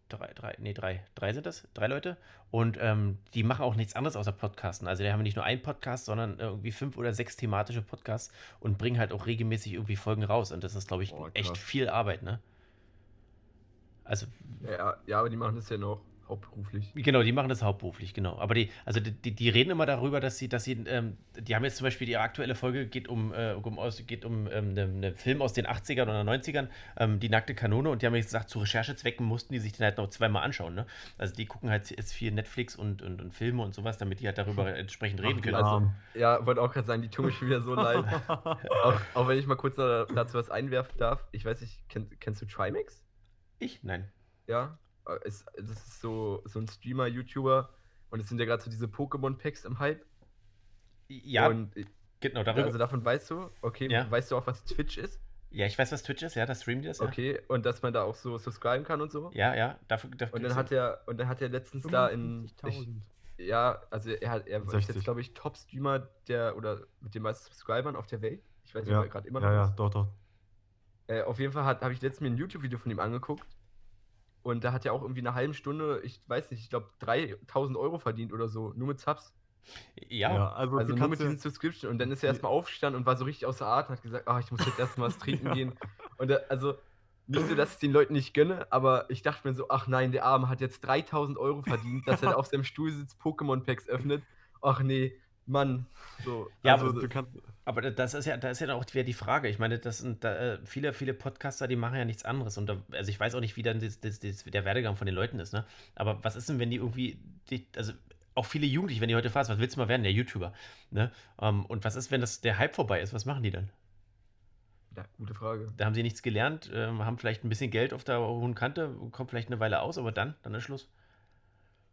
drei, drei, nee, drei, drei sind das, drei Leute. Und ähm, die machen auch nichts anderes außer Podcasten. Also die haben nicht nur einen Podcast, sondern irgendwie fünf oder sechs thematische Podcasts und bringen halt auch regelmäßig irgendwie Folgen raus. Und das ist, glaube ich, Boah, echt viel Arbeit, ne? Also Ja, ja, aber die machen das ja noch hauptberuflich. Genau, die machen das hauptberuflich, genau. Aber die, also die, die, die reden immer darüber, dass sie, dass sie, ähm, die haben jetzt zum Beispiel die aktuelle Folge geht um, äh, um, aus, geht um ähm, einen einen Film aus den 80ern oder 90ern, ähm, die nackte Kanone, und die haben jetzt gesagt, zu Recherchezwecken mussten die sich den halt noch zweimal anschauen, ne? Also die gucken halt jetzt viel Netflix und, und, und Filme und sowas, damit die halt darüber entsprechend reden Ach, können. Also. Ja, wollte auch gerade sagen, die tun mir schon wieder so leid. auch, auch wenn ich mal kurz da- dazu was einwerfen darf. Ich weiß nicht, kenn, kennst du Trimax? ich? Nein. Ja. Ist, das ist so, so ein Streamer, YouTuber. Und es sind ja gerade so diese Pokémon-Packs im Hype. Ja, Und äh, genau, darüber. also davon weißt du, okay, Ja. weißt du auch, was Twitch ist? ja, ich weiß, was Twitch ist, ja, da streamen die das, ja. Okay, und dass man da auch so subscriben kann und so. Ja, ja, dafür, dafür Und dann hat er, und dann hat er letztens da in. Ich, 55.000. ja, also er hat, er ist 60. jetzt, glaube ich, Top-Streamer der oder mit den meisten Subscribern auf der Welt. Ich weiß nicht, Ja, ob er gerade immer noch ja, ja, ist. doch, doch. Äh, auf jeden Fall habe ich letztens mir ein YouTube-Video von ihm angeguckt. Und da hat er auch irgendwie eine halbe Stunde, ich weiß nicht, ich glaube 3000 Euro verdient oder so, nur mit Subs. ja, Ja, also, Also nur mit ja, diesen Subscription. Und dann ist er erstmal aufgestanden und war so richtig außer Atem und hat gesagt, ach, ich muss jetzt erstmal was trinken gehen. Und er, also nicht so, dass ich den Leuten nicht gönne, aber ich dachte mir so, ach nein, der Arme hat jetzt 3000 Euro verdient, dass er da auf seinem Stuhl sitzt, Pokémon-Packs öffnet. Ach nee, Mann. So, Ja, also, also, du kannst, Aber da- das ist ja, da ist ja auch wieder die Frage. Ich meine, das sind da, äh, viele, viele Podcaster, die machen ja nichts anderes. Und da, also ich weiß auch nicht, wie dann das, das, das, der Werdegang von den Leuten ist, ne? Aber was ist denn, wenn die irgendwie, die, also auch viele Jugendliche, wenn die heute fragst, was willst du mal werden, der YouTuber, ne? Ähm, und was ist, wenn das der Hype vorbei ist? Was machen die dann? Ja, gute Frage. Da haben sie nichts gelernt, ähm, haben vielleicht ein bisschen Geld auf der hohen Kante, kommt vielleicht eine Weile aus, aber dann, dann ist Schluss.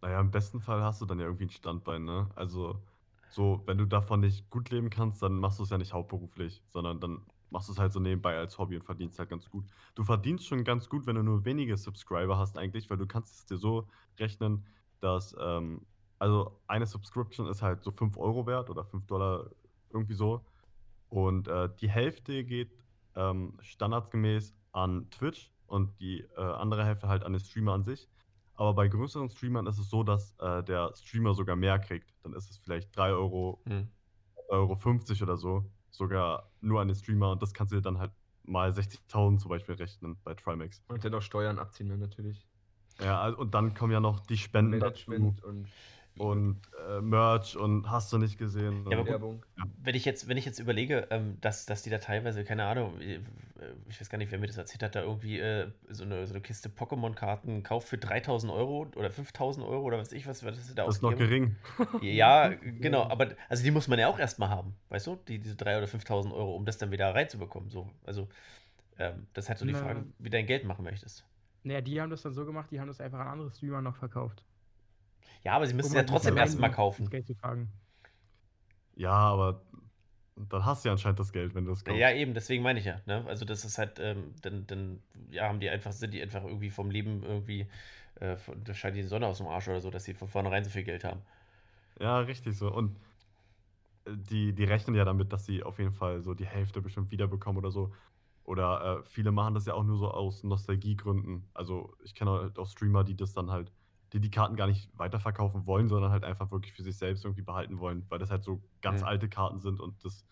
Naja, im besten Fall hast du dann ja irgendwie ein Standbein, ne? Also, so, wenn du davon nicht gut leben kannst, dann machst du es ja nicht hauptberuflich, sondern dann machst du es halt so nebenbei als Hobby und verdienst halt ganz gut. Du verdienst schon ganz gut, wenn du nur wenige Subscriber hast eigentlich, weil du kannst es dir so rechnen, dass, ähm, also eine Subscription ist halt so 5 Euro wert oder 5 Dollar, irgendwie so. Und äh, die Hälfte geht ähm, standardgemäß an Twitch und die äh, andere Hälfte halt an den Streamer an sich. Aber bei größeren Streamern ist es so, dass äh, der Streamer sogar mehr kriegt. Dann ist es vielleicht 3 Euro, Hm. Euro 50 oder so, sogar nur an den Streamer. Und das kannst du dir dann halt mal 60.000 zum Beispiel rechnen bei Trimax. Und dann noch Steuern abziehen dann natürlich. Ja, also, und dann kommen ja noch die Spenden Management dazu und und äh, Merch und hast du nicht gesehen. Ja, aber gut, Werbung. Wenn ich jetzt, wenn ich jetzt überlege, ähm, dass, dass die da teilweise, keine Ahnung, äh, ich weiß gar nicht, wer mir das erzählt hat, da irgendwie äh, so, eine, so eine Kiste Pokémon-Karten kauft für 3000 Euro oder 5000 Euro oder was weiß ich, was, was sie da das ist noch gering. Ja, genau, aber also die muss man ja auch erstmal haben, weißt du? Die, diese 3.000 oder 5.000 Euro, um das dann wieder reinzubekommen. So. Also, ähm, das ist halt so die Na. Frage, wie dein Geld machen möchtest. Naja, die haben das dann so gemacht, die haben das einfach an andere Streamer noch verkauft. Ja, aber sie müssen Um ja trotzdem erstmal kaufen. Geld zu tragen. Ja, aber dann hast du ja anscheinend das Geld, wenn du das kaufst. Ja, eben, deswegen meine ich ja. Ne? Also, das ist halt, ähm, dann, dann ja, haben die einfach, sind die einfach irgendwie vom Leben irgendwie, äh, von- da scheint die Sonne aus dem Arsch oder so, dass sie von vornherein so viel Geld haben. Ja, richtig so. Und äh, die, die rechnen ja damit, dass sie auf jeden Fall so die Hälfte bestimmt wiederbekommen oder so. Oder äh, viele machen das ja auch nur so aus Nostalgiegründen. Also ich kenne halt auch Streamer, die das dann halt, die die Karten gar nicht weiterverkaufen wollen, sondern halt einfach wirklich für sich selbst irgendwie behalten wollen, weil das halt so ganz Mhm. alte Karten sind und das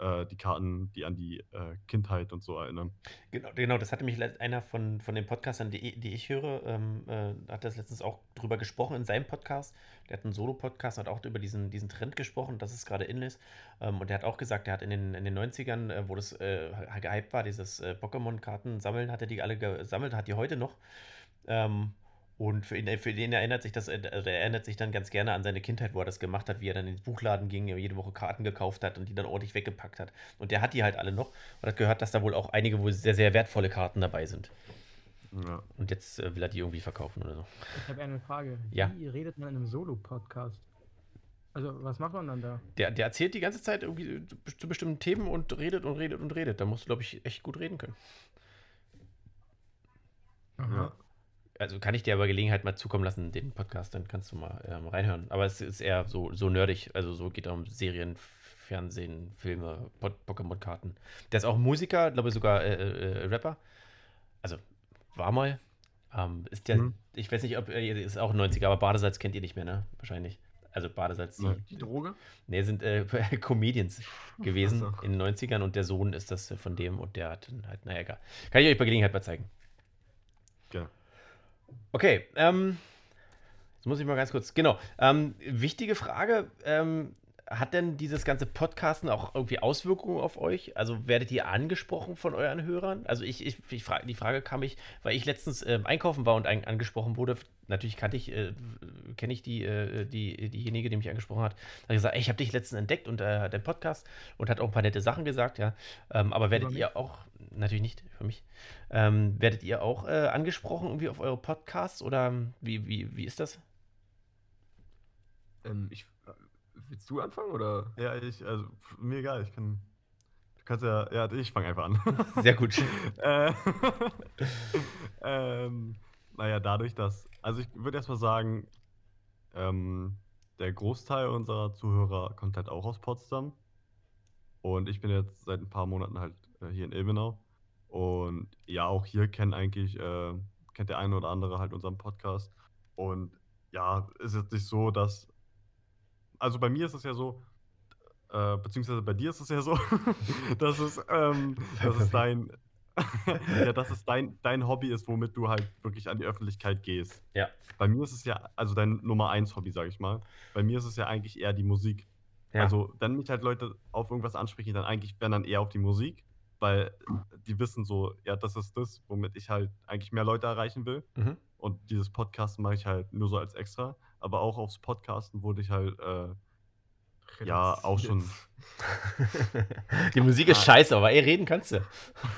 äh, die Karten, die an die äh, Kindheit und so erinnern. Genau, genau, das hatte mich einer von, von den Podcastern, die, die ich höre, ähm, äh, hat das letztens auch drüber gesprochen in seinem Podcast. Der hat einen Solo-Podcast und hat auch über diesen, diesen Trend gesprochen, dass es gerade in ist. Ähm, und der hat auch gesagt, der hat in den, in den 90ern, äh, wo das äh, gehypt war, dieses Pokémon-Karten sammeln, hat er die alle gesammelt, hat die heute noch. Ähm, und für ihn, für den erinnert sich das, äh, also er erinnert sich dann ganz gerne an seine Kindheit, wo er das gemacht hat, wie er dann ins Buchladen ging, jede Woche Karten gekauft hat und die dann ordentlich weggepackt hat. Und der hat die halt alle noch und hat gehört, dass da wohl auch einige wohl sehr, sehr wertvolle Karten dabei sind. Ja. Und jetzt äh, will er die irgendwie verkaufen oder so. Ich habe eine Frage. Ja. Wie redet man in einem Solo-Podcast? Also, was macht man dann da? Der, der erzählt die ganze Zeit irgendwie zu bestimmten Themen und redet und redet und redet. Da musst du, glaube ich, echt gut reden können. Ja. Also kann ich dir aber Gelegenheit mal zukommen lassen, den Podcast, dann kannst du mal ähm, reinhören. Aber es ist eher so, so nerdig. Also so geht es um Serien, Fernsehen, Filme, Po- Pokémon-Karten. Der ist auch Musiker, glaube ich sogar äh, äh, Rapper. Also war mal. Ähm, ist der, Mhm. ich weiß nicht, ob er ist auch 90er, aber Badesalz kennt ihr nicht mehr, ne? Wahrscheinlich. Also Badesalz, die. Die Droge? Ne, sind äh, Comedians gewesen Ach in den 90ern und der Sohn ist das äh, von dem und der hat dann halt, naja, egal. Kann ich euch bei Gelegenheit mal zeigen. Gerne. Okay, ähm, jetzt muss ich mal ganz kurz, genau, ähm, wichtige Frage, ähm, hat denn dieses ganze Podcasten auch irgendwie Auswirkungen auf euch? Also werdet ihr angesprochen von euren Hörern? Also ich, ich, ich frage, die Frage kam ich, weil ich letztens ähm, einkaufen war und ein, angesprochen wurde. Natürlich kannte ich, äh, kenne ich die, äh, die, diejenige, die mich angesprochen hat. Da gesagt, ey, ich habe dich letztens entdeckt und äh, den Podcast und hat auch ein paar nette Sachen gesagt, ja. Ähm, aber werdet ihr auch, natürlich nicht für mich, ähm, werdet ihr auch äh, angesprochen irgendwie auf eure Podcasts oder wie, wie, wie ist das? Ähm, ich, äh, willst du anfangen oder? Ja, ich, also mir egal, ich kann. Du kannst ja, ja, ich fange einfach an. Sehr gut. äh, ähm, naja, dadurch, dass, also ich würde erstmal sagen, ähm, der Großteil unserer Zuhörer kommt halt auch aus Potsdam. Und ich bin jetzt seit ein paar Monaten halt äh, hier in Ilmenau. Und ja, auch hier kennt eigentlich, äh, kennt der eine oder andere halt unseren Podcast. Und ja, ist jetzt nicht so, dass. Also bei mir ist es ja so, äh, beziehungsweise bei dir ist es ja so, dass es, ähm, dass es dein, ja, dass es dein, dein Hobby ist, womit du halt wirklich an die Öffentlichkeit gehst. Ja. Bei mir ist es ja, also dein Nummer eins Hobby, sag ich mal. Bei mir ist es ja eigentlich eher die Musik. Ja. Also, wenn mich halt Leute auf irgendwas ansprechen, dann eigentlich wenn dann eher auf die Musik, weil die wissen so, ja, das ist das, womit ich halt eigentlich mehr Leute erreichen will. Mhm. Und dieses Podcasten mache ich halt nur so als extra. Aber auch aufs Podcasten wurde ich halt, äh, Ja, auch schon. Die Musik ist Ah. scheiße, aber ey, reden kannst du.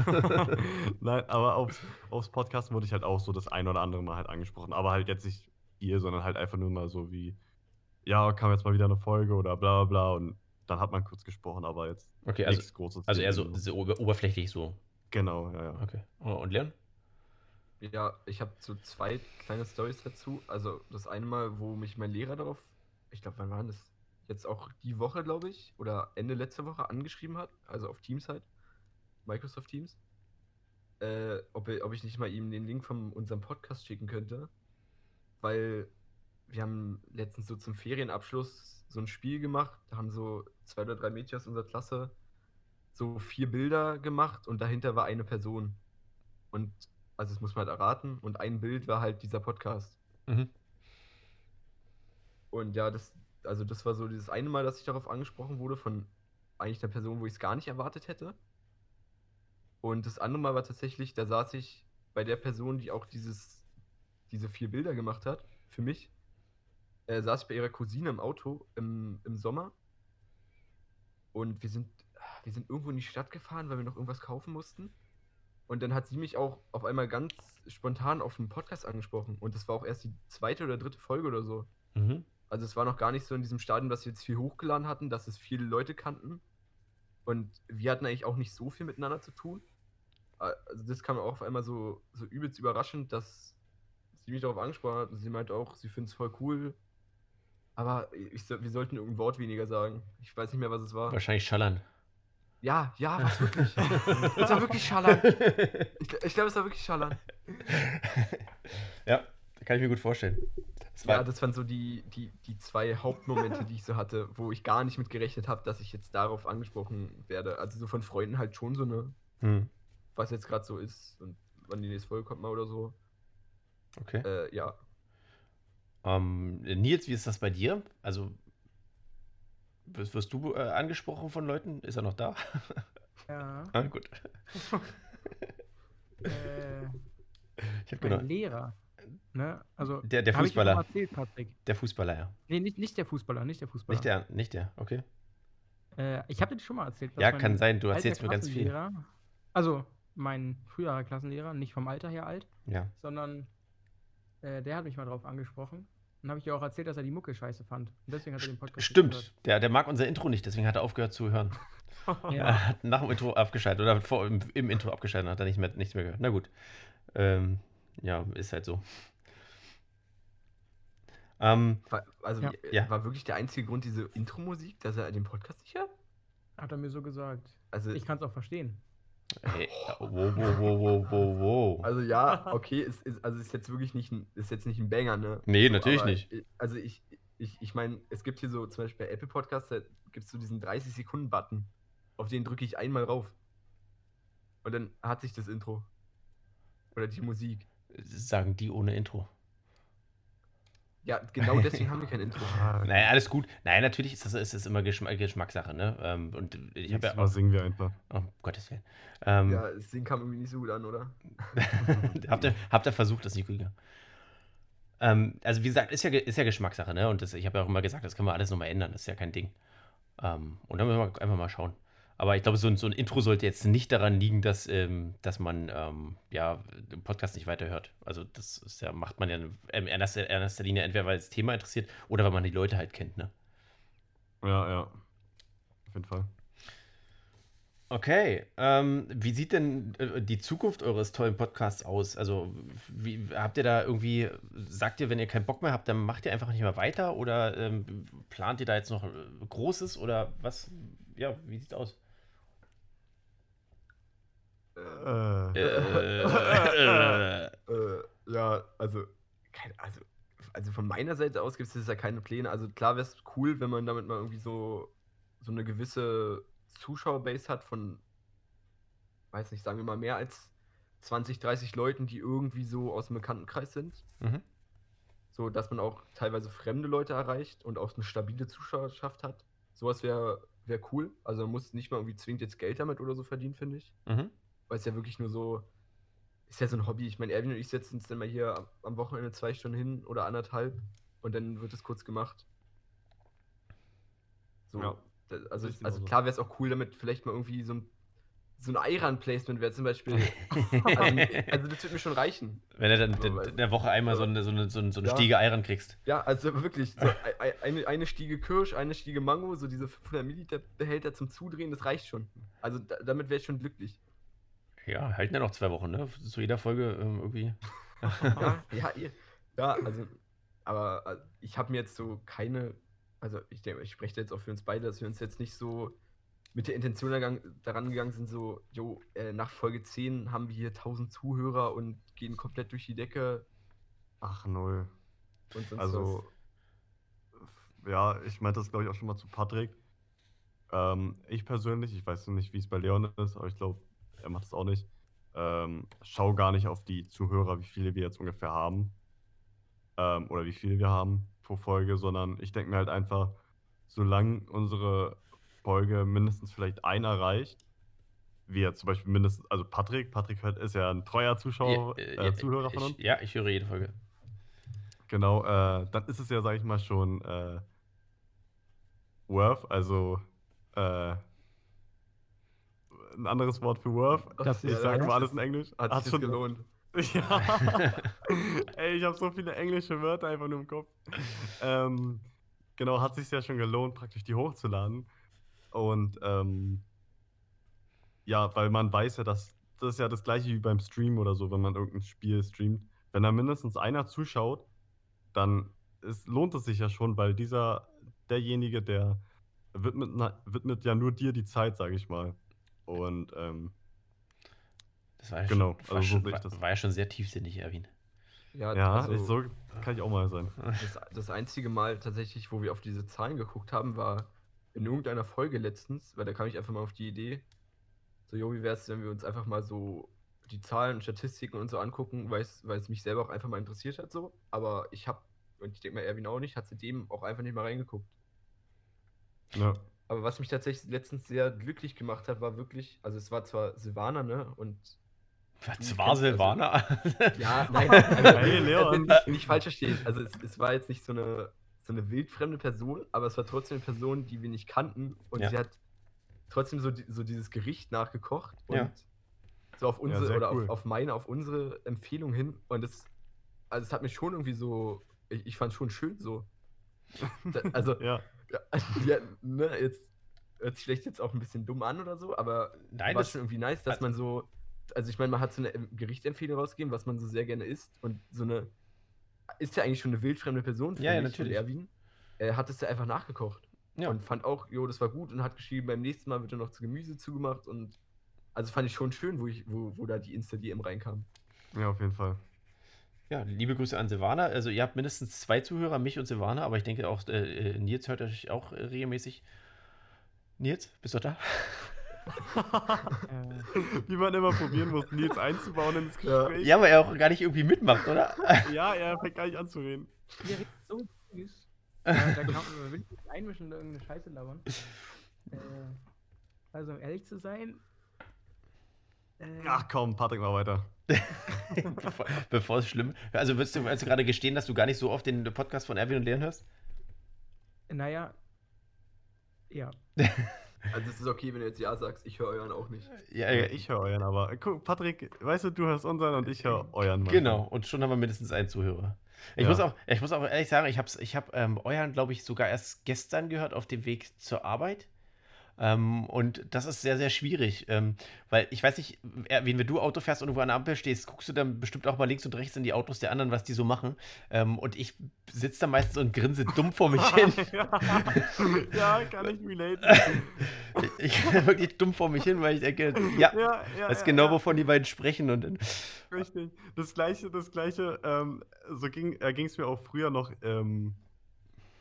Nein, aber aufs, aufs Podcasten wurde ich halt auch so das ein oder andere Mal halt angesprochen. Aber halt jetzt nicht hier, sondern halt einfach nur mal so wie, ja, kam jetzt mal wieder eine Folge oder bla bla bla. Und dann hat man kurz gesprochen, aber jetzt Okay, also, nichts Großes. also eher so, so ober- oberflächlich so. Genau, ja, ja. Okay. Oh, Und Leon? Ja, ich habe so zwei kleine Stories dazu. Also das eine Mal, wo mich mein Lehrer darauf, ich glaube, wann war das? Jetzt auch die Woche, glaube ich, oder Ende letzter Woche angeschrieben hat, also auf Teams halt, Microsoft Teams, äh, ob, ob ich nicht mal ihm den Link von unserem Podcast schicken könnte, weil wir haben letztens so zum Ferienabschluss so ein Spiel gemacht, da haben so zwei oder drei Mädchen aus unserer Klasse so vier Bilder gemacht und dahinter war eine Person. Und also das muss man halt erraten. Und ein Bild war halt dieser Podcast. Mhm. Und ja, das, also das war so dieses eine Mal, dass ich darauf angesprochen wurde von eigentlich einer Person, wo ich es gar nicht erwartet hätte. Und das andere Mal war tatsächlich, da saß ich bei der Person, die auch dieses, diese vier Bilder gemacht hat, für mich, äh, saß ich bei ihrer Cousine im Auto im, im Sommer. Und wir sind, wir sind irgendwo in die Stadt gefahren, weil wir noch irgendwas kaufen mussten. Und dann hat sie mich auch auf einmal ganz spontan auf einen Podcast angesprochen. Und das war auch erst die zweite oder dritte Folge oder so. Mhm. Also es war noch gar nicht so in diesem Stadium, dass wir jetzt viel hochgeladen hatten, dass es viele Leute kannten. Und wir hatten eigentlich auch nicht so viel miteinander zu tun. Also das kam auch auf einmal so, so übelst überraschend, dass sie mich darauf angesprochen hat. Und sie meinte auch, sie findet es voll cool. Aber ich, wir sollten irgendein Wort weniger sagen. Ich weiß nicht mehr, was es war. Wahrscheinlich schallern. Ja, ja, was wirklich. es war wirklich schallern. Ich, ich glaube, es war wirklich schallern. ja, kann ich mir gut vorstellen. Das war, Ja, das waren so die, die, die zwei Hauptmomente, die ich so hatte, wo ich gar nicht mit gerechnet habe, dass ich jetzt darauf angesprochen werde. Also so von Freunden halt schon so eine, hm, was jetzt gerade so ist und wann die nächste Folge kommt mal oder so. okay. Äh, ja. Ähm, Nils, wie ist das bei dir? Also, wirst, wirst du äh, angesprochen von Leuten? Ist er noch da? Ja. ah, gut. Äh, Ich habe genau. Lehrer. Ne? Also, Der, der Fußballer. erzählt, Patrick. Der Fußballer, ja. Nee, nicht, nicht der Fußballer, nicht der Fußballer. Nicht der, nicht der, okay. Äh, ich habe dir schon mal erzählt. Ja, kann sein, du erzählst mir ganz viel. Also, mein früherer Klassenlehrer, nicht vom Alter her alt, Ja. sondern äh, der hat mich mal drauf angesprochen. Dann habe ich dir auch erzählt, dass er die Mucke scheiße fand. Und deswegen hat er den Podcast nicht Stimmt, der, der mag unser Intro nicht, deswegen hat er aufgehört zu hören. gehört. Er Ja. hat nach dem Intro abgeschaltet oder vor, im, im Intro abgeschaltet, hat er nicht mehr, nichts mehr gehört. Na gut. Ähm, ja, ist halt so. Ähm, War, also Ja. Ja. war wirklich der einzige Grund diese Intro-Musik, dass er den Podcast nicht hört? Hat er mir so gesagt. Also, Ich kann es auch verstehen. Ey, wow, wow, wow, wow, wow, wow. also ja, okay, es ist, also ist jetzt wirklich nicht ein, ist jetzt nicht ein Banger, ne? Nee, natürlich aber nicht. ich- Also ich, ich, ich meine, es gibt hier so, zum Beispiel bei Apple Podcasts, da gibt es so diesen 30-Sekunden-Button. Auf den drücke ich einmal rauf. Und dann hat sich das Intro. Oder die Musik. Sagen die ohne Intro. Ja, genau deswegen haben wir kein Intro. Ah, Naja, alles gut. Nein, natürlich ist das, ist das immer Geschmack, Geschmackssache, ne? Ähm, und ich habe ja Mal auch. singen wir einfach. Oh, um Gottes Willen. Ähm, Ja, das Ding kam irgendwie nicht so gut an, oder? habt, ihr, habt ihr versucht, das nicht gut? Ähm, also, wie gesagt, ist ja, ist ja Geschmackssache, ne? Und das, ich habe ja auch immer gesagt, das können wir alles nochmal ändern, das ist ja kein Ding. Ähm, und dann müssen wir einfach mal schauen. Aber ich glaube, so, ein- so ein Intro sollte jetzt nicht daran liegen, dass, ähm, dass man ähm, ja, den Podcast nicht weiterhört. Also, das ist ja, macht man ja in erster, erster Linie entweder, weil das Thema interessiert oder weil man die Leute halt kennt, ne? Ja, ja. Auf jeden Fall. Okay, ähm, wie sieht denn äh, die Zukunft eures tollen Podcasts aus? Also, wie, habt ihr da irgendwie, sagt ihr, wenn ihr keinen Bock mehr habt, dann macht ihr einfach nicht mehr weiter oder ähm, plant ihr da jetzt noch äh, Großes oder was? Ja, wie sieht's aus? Äh, Äh, äh, ja, also, keine, also, also von meiner Seite aus gibt es ja keine Pläne. Also klar wäre es cool, wenn man damit mal irgendwie so, so eine gewisse Zuschauerbase hat von, weiß nicht, sagen wir mal mehr als 20, 30 Leuten, die irgendwie so aus dem Bekanntenkreis sind. mhm. So, dass man auch teilweise fremde Leute erreicht und auch eine stabile Zuschauerschaft hat. Sowas wäre wär cool. Also man muss nicht mal irgendwie zwingend jetzt Geld damit oder so verdienen, finde ich. Mhm. Weil es ja wirklich nur so, ist ja so ein Hobby. Ich meine, Erwin und ich setzen uns dann mal hier am- Wochenende zwei Stunden hin oder anderthalb und dann wird es kurz gemacht. So, Ja. also, Sehe ich also genauso. klar wäre es auch cool, damit vielleicht mal irgendwie so ein, so ein Iran-Placement wäre zum Beispiel. also, also das wird mir schon reichen. Wenn du dann Aber in der Woche einmal so eine, so eine, so eine, so eine Ja. Stiege Eiern kriegst. Ja, also wirklich, so ei- ei- eine, eine Stiege Kirsch, eine Stiege Mango, so diese 500 Milliliter Behälter zum Zudrehen, das reicht schon. Also da, damit wäre ich schon glücklich. Ja, halten ja noch zwei Wochen, ne? Zu jeder Folge ähm, irgendwie. Ja, ja, ja, also, aber äh, ich habe mir jetzt so keine, also ich denke, ich spreche da jetzt auch für uns beide, dass wir uns jetzt nicht so mit der Intention daran, daran gegangen sind, so, jo, äh, nach Folge 10 haben wir hier 1000 Zuhörer und gehen komplett durch die Decke Ach, null. und sonst Also, ja, ich meinte das, glaube ich, auch schon mal zu Patrick. Ähm, ich persönlich, ich weiß nicht, wie es bei Leon ist, aber ich glaube, er macht es auch nicht. Ähm, schau gar nicht auf die Zuhörer, wie viele wir jetzt ungefähr haben. Ähm, oder wie viele wir haben pro Folge, sondern ich denke mir halt einfach, solange unsere Folge mindestens vielleicht einer erreicht, wie jetzt zum Beispiel mindestens, also Patrick, Patrick hört, ist ja ein treuer Zuschauer, Ja, äh, ja, Zuhörer von uns. ich, ja, ich höre jede Folge. Genau, äh, dann ist es ja, sag ich mal, schon äh, worth, also äh, ein anderes Wort für worth. Das Ich sage mal alles in Englisch. hat Hat sich schon- gelohnt. Ja. Ey, ich habe so viele englische Wörter einfach nur im Kopf. Ähm, genau, hat sich ja schon gelohnt, praktisch die hochzuladen. Und ähm, ja, weil man weiß ja, dass das ist ja das gleiche wie beim Stream oder so, wenn man irgendein Spiel streamt. Wenn da mindestens einer zuschaut, dann ist, lohnt es sich ja schon, weil dieser, derjenige, der widmet, widmet ja nur dir die Zeit, sage ich mal. Und ähm, Das war ja Genau, schon, war, also so schon, ich war, das. war ja schon sehr tiefsinnig, Erwin. Ja, ja, also, ich, so kann ich auch mal sein. das, das einzige Mal tatsächlich, wo wir auf diese Zahlen geguckt haben, war in irgendeiner Folge letztens, weil da kam ich einfach mal auf die Idee, so, jo, wie wäre es, wenn wir uns einfach mal so die Zahlen und Statistiken und so angucken, weil es weil es mich selber auch einfach mal interessiert hat, so. Aber ich habe, und ich denke mal, Erwin auch nicht, hat seitdem auch einfach nicht mal reingeguckt. Ja. Aber was mich tatsächlich letztens sehr glücklich gemacht hat, war wirklich, also es war zwar Silvana, ne, und Was Du war kennst Silvana? Ja, nein, also, Hey, Leon. also nicht, nicht falsch verstehen. Also es, es war jetzt nicht so eine, so eine wildfremde Person, aber es war trotzdem eine Person, die wir nicht kannten. Und Ja. sie hat trotzdem so, so dieses Gericht nachgekocht und Ja. so auf unsere sehr oder cool. auf, auf meine, auf unsere Empfehlung hin. Und es, also es hat mich schon irgendwie so, ich, ich fand es schon schön so. Da, also, ja. Ja, ja, ne, jetzt hört sich vielleicht jetzt auch ein bisschen dumm an oder so, aber Nein, war das, schon irgendwie nice, dass also- man so, also ich meine, man hat so eine Gerichtempfehlung rausgegeben, was man so sehr gerne isst und so eine, ist ja eigentlich schon eine wildfremde Person Ja, ja, mich, natürlich. Und Erwin äh, hat es ja einfach nachgekocht ja. und fand auch, jo, das war gut und hat geschrieben, beim nächsten Mal wird er noch zu Gemüse zugemacht und also fand ich schon schön, wo ich, wo, wo da die Insta-DM reinkam. ja, auf jeden Fall. Ja, liebe Grüße an Silvana. Also ihr habt mindestens zwei Zuhörer, mich und Silvana, aber ich denke auch, äh, äh, Nils hört euch auch äh, regelmäßig. Nils, bist du da? Wie man immer probieren muss, Nils einzubauen ins. Gespräch. Ja, weil er auch gar nicht irgendwie mitmacht, oder? Ja, er fängt gar nicht an zu reden. ihr redet so süß. Da kann man will ich nicht einmischen und irgendeine Scheiße labern. Äh, also, um ehrlich zu sein. Äh, Ach komm, Patrick, mal weiter. bevor, bevor es schlimm Also willst du, willst du gerade gestehen, dass du gar nicht so oft den Podcast von Erwin und Leon hörst? Naja. Ja. Also es ist okay, wenn du jetzt Ja sagst, ich höre euren auch nicht. Ja, Ja, ich höre euren, aber guck, Patrick, weißt du, du hörst unseren und ich höre euren. Mann. Genau, und schon haben wir mindestens einen Zuhörer. Ich, Ja. muss, auch, ich muss auch ehrlich sagen, ich habe ich hab, ähm, euren, glaube ich, sogar erst gestern gehört auf dem Weg zur Arbeit. Ähm, und das ist sehr, sehr schwierig, ähm, weil ich weiß nicht, Erwin, wenn du Auto fährst und irgendwo an der Ampel stehst, guckst du dann bestimmt auch mal links und rechts in die Autos der anderen, was die so machen. Ähm, und ich sitze da meistens und grinse dumm vor mich hin. ja. kann ich relate. Ich, ich wirklich dumm vor mich hin, weil ich denke, ja, ja, ja, weiß ja, genau, wovon die beiden sprechen. Und dann, Richtig. Das gleiche, das gleiche, ähm, so ging es mir auch früher noch ähm,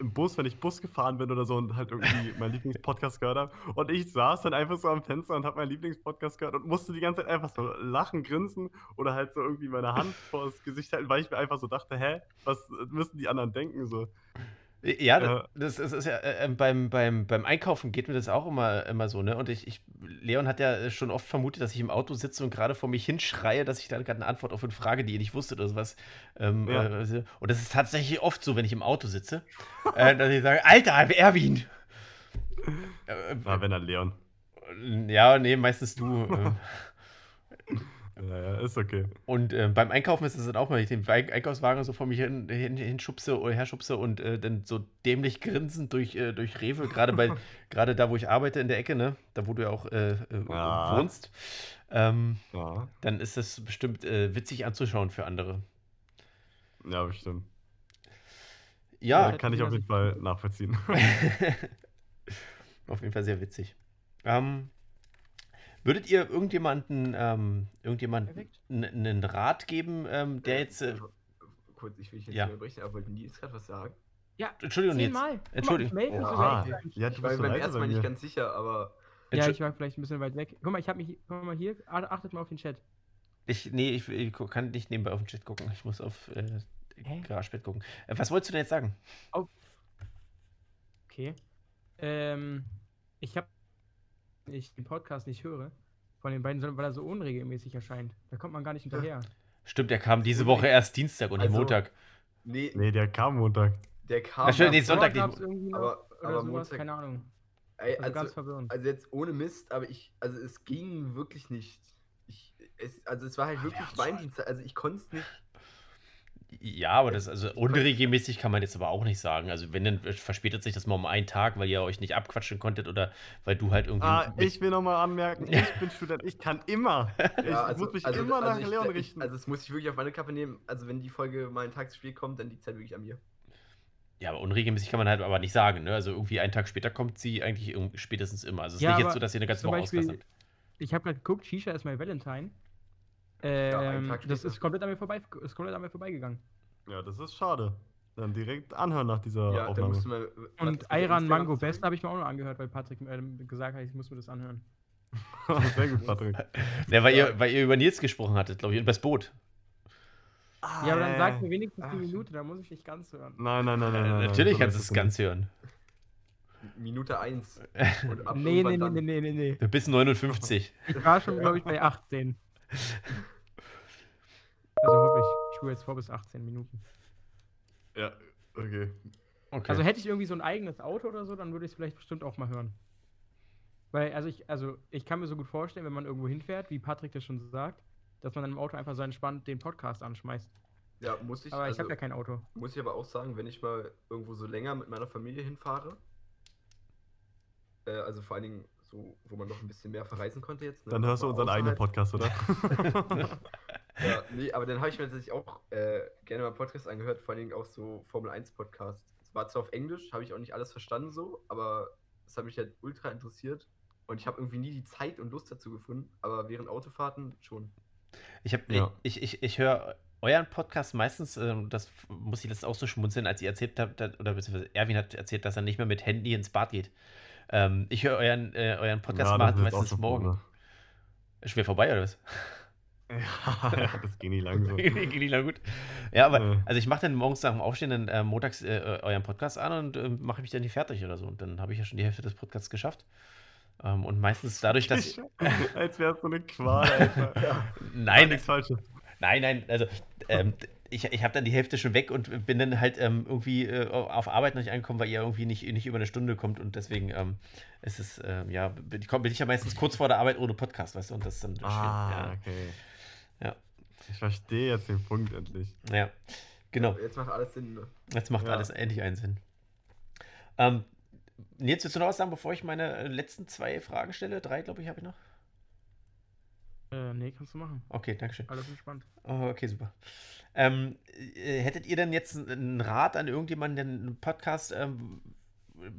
im Bus, wenn ich Bus gefahren bin oder so und halt irgendwie meinen Lieblingspodcast gehört habe. Und ich saß dann einfach so am Fenster und habe meinen Lieblingspodcast gehört und musste die ganze Zeit einfach so lachen, grinsen oder halt so irgendwie meine Hand vor das Gesicht halten, weil ich mir einfach so dachte, hä, was müssen die anderen denken? So. Ja, das, das ist ja äh, ähm, beim, beim, beim Einkaufen geht mir das auch immer, immer so, ne? Und ich, ich, Leon hat ja schon oft vermutet, dass ich im Auto sitze und gerade vor mich hinschreie, dass ich da gerade eine Antwort auf eine Frage, die ihr nicht wusstet oder sowas. Ähm, Ja. äh, und das ist tatsächlich oft so, wenn ich im Auto sitze, äh, dass ich sage, Alter, Erwin! Äh, Na, wenn dann Leon. ja, nee, meistens du. ähm. Ja, ja, ist okay. Und äh, beim Einkaufen ist es dann auch mal, wenn ich den Eink- Einkaufswagen so vor mich hin, hin, hinschubse oder herschubse und äh, dann so dämlich grinsend durch, äh, durch Rewe, gerade bei gerade da, wo ich arbeite in der Ecke, ne? Da wo du ja auch äh, äh, Ja. wohnst, ähm, Ja, dann ist das bestimmt äh, witzig anzuschauen für andere. ja bestimmt. Ja, Ja, kann ich auf jeden Fall nachvollziehen. auf jeden Fall sehr witzig. Ähm, würdet ihr irgendjemanden, ähm, irgendjemanden einen Rat geben, ähm, der jetzt. Äh, Kurz, ich will dich jetzt Ja. nicht unterbrechen, aber wollten die jetzt gerade was sagen? Ja, Entschuldigung, Nils. Guck mal, Entschuldigung. ich melde mich sogar Ah, extra. ja, Ich du war beim ersten Mal nicht ganz sicher, aber Ja, ich war vielleicht ein bisschen weit weg. Guck mal, ich habe mich. Guck mal hier. Achtet mal auf den Chat. Ich, nee, ich, ich kann nicht nebenbei auf den Chat gucken. Ich muss auf äh? GarageBand gucken. Äh, was wolltest du denn jetzt sagen? Okay. Ähm, ich habe ich den Podcast nicht höre von den beiden, sondern weil er so unregelmäßig erscheint. Da kommt man gar nicht hinterher. Stimmt, der kam diese Woche erst Dienstag und nicht Also- Montag. nee, Nee, der kam Montag. der kam. Ach, stimmt, nee, aber- Sonntag nicht. aber, oder aber sowas, Montag, keine Ahnung. ey, Also, ganz also, verwirrend. also jetzt ohne Mist, aber ich, also es ging wirklich nicht. Ich, es, also es war halt wirklich mein Dienstag, also ich konnte es nicht. Ja, aber das, also unregelmäßig kann man jetzt aber auch nicht sagen. Also wenn, dann verspätet sich das mal um einen Tag, weil ihr euch nicht abquatschen konntet oder weil du halt irgendwie. Ah, ich will nochmal anmerken, ich bin Student, ich kann immer. Ich Ja, muss mich also, immer also nach ich, Leon ich, richten. Also das muss ich wirklich auf meine Kappe nehmen. Also wenn die Folge mal einen Tag zu spät kommt, dann liegt es halt wirklich an mir. ja, aber unregelmäßig kann man halt aber nicht sagen. Ne? Also irgendwie einen Tag später kommt sie eigentlich spätestens immer. Also es ist Ja, nicht jetzt so, dass ihr eine ganze Woche Beispiel- auslasst. Ich habe gerade geguckt, Shisha ist mein Valentine. Ähm, Tag das ist komplett an mir vorbei, ist komplett an mir vorbeigegangen. ja, das ist schade. Dann direkt anhören nach dieser Ja, Aufnahme. du was ist Und Ayran Mango? Best habe ich mir auch noch angehört, weil Patrick ähm, gesagt hat, ich muss mir das anhören. Sehr gut, Patrick. Ja, weil, Ja. Ihr, weil ihr über Nils gesprochen hattet, glaube ich, und über das Boot. Ja, aber dann sag Äh, mir wenigstens Ach, die Minute, da muss ich nicht ganz hören. Nein, nein, nein, nein. nein, nein. Natürlich kannst du es ganz hören. Minute 1. Und ab Nee, nee, nee, nee, nee, nee. Bis 59. Ich war schon, glaube ich, bei 18. Also hoffe ich. Ich spule jetzt vor bis 18 Minuten. Ja, okay. Okay. Also hätte ich irgendwie so ein eigenes Auto oder so, dann würde ich es vielleicht bestimmt auch mal hören. Weil, also ich, also ich kann mir so gut vorstellen, wenn man irgendwo hinfährt, wie Patrick das schon sagt, dass man dann im Auto einfach so entspannt den Podcast anschmeißt. Ja, muss ich. Aber ich also, habe ja kein Auto. Muss ich aber auch sagen, wenn ich mal irgendwo so länger mit meiner Familie hinfahre, äh, also vor allen Dingen so, wo man noch ein bisschen mehr verreisen konnte jetzt. ne, Dann hörst du unseren eigenen Podcast, oder? Ja, nee, aber dann habe ich mir tatsächlich auch äh, gerne mal Podcasts angehört, vor allen Dingen auch so Formel 1 Podcasts. Es war zwar auf Englisch, habe ich auch nicht alles verstanden so, aber es hat mich halt ultra interessiert und ich habe irgendwie nie die Zeit und Lust dazu gefunden, aber während Autofahrten schon. Ich, hab- Ja. ich, ich, ich höre euren Podcast meistens, ähm, das muss ich jetzt auch so schmunzeln, als ihr erzählt habt, oder beziehungsweise Erwin hat erzählt, dass er nicht mehr mit Handy ins Bad geht. Ähm, ich höre euren, äh, euren Podcast Ja, ist meistens morgen. vorne. Schwer vorbei, oder was? Ja, ja, das ging nicht lang so. Geht nicht lang gut. Ja, aber Ja. also ich mache dann morgens nach dem Aufstehen dann äh, montags äh, euren Podcast an und äh, mache mich dann nicht fertig oder so. Und dann habe ich ja schon die Hälfte des Podcasts geschafft. Ähm, und meistens dadurch, dass. Als wäre es so eine Qual, Alter. Nein, nichts Falsches. Nein, nein, also ähm, ich, ich habe dann die Hälfte schon weg und bin dann halt ähm, irgendwie äh, auf Arbeit noch nicht angekommen, weil ihr irgendwie nicht, nicht über eine Stunde kommt und deswegen ähm, ist es, ähm, ja, bin bin ich ja meistens kurz vor der Arbeit ohne Podcast, weißt du, und das ist dann Ah, okay. Ja. Ich verstehe jetzt den Punkt endlich. ja. ja, genau, Jetzt macht alles Sinn. Ne? jetzt macht Ja. alles endlich einen Sinn. Ähm, Nils, willst du noch was sagen, bevor ich meine äh, letzten zwei Fragen stelle? Drei, glaube ich, habe ich noch. Äh, nee, kannst du machen. Okay, danke schön. Alles entspannt. Oh, okay, super. Ähm, äh, hättet ihr denn jetzt einen Rat an irgendjemanden, der einen Podcast ähm,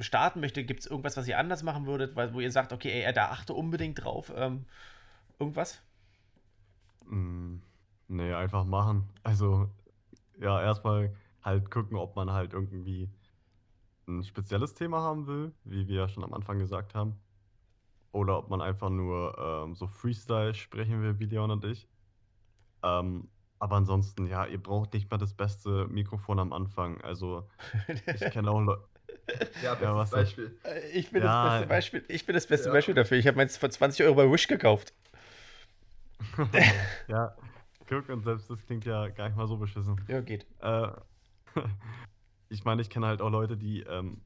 starten möchte? Gibt es irgendwas, was ihr anders machen würdet, weil, wo ihr sagt, okay, ey, da achte unbedingt drauf? Ähm, irgendwas? Mm, nee, einfach machen. Also, ja, erstmal halt gucken, ob man halt irgendwie ein spezielles Thema haben will, wie wir ja schon am Anfang gesagt haben. Oder ob man einfach nur ähm, so Freestyle sprechen will, wie Leon und ich. Ähm, aber ansonsten, ja, ihr braucht nicht mal das beste Mikrofon am Anfang. Also, ich kenne auch Leute. Ja, bestes was denn? Beispiel. Äh, Ich bin Ja. das beste Beispiel. Ich bin das beste Ja. Beispiel dafür. Ich habe meins für 20 Euro bei Wish gekauft. ja, guck, und selbst das klingt ja gar nicht mal so beschissen. Ja, geht. Äh, ich meine, ich kenne halt auch Leute, die ähm,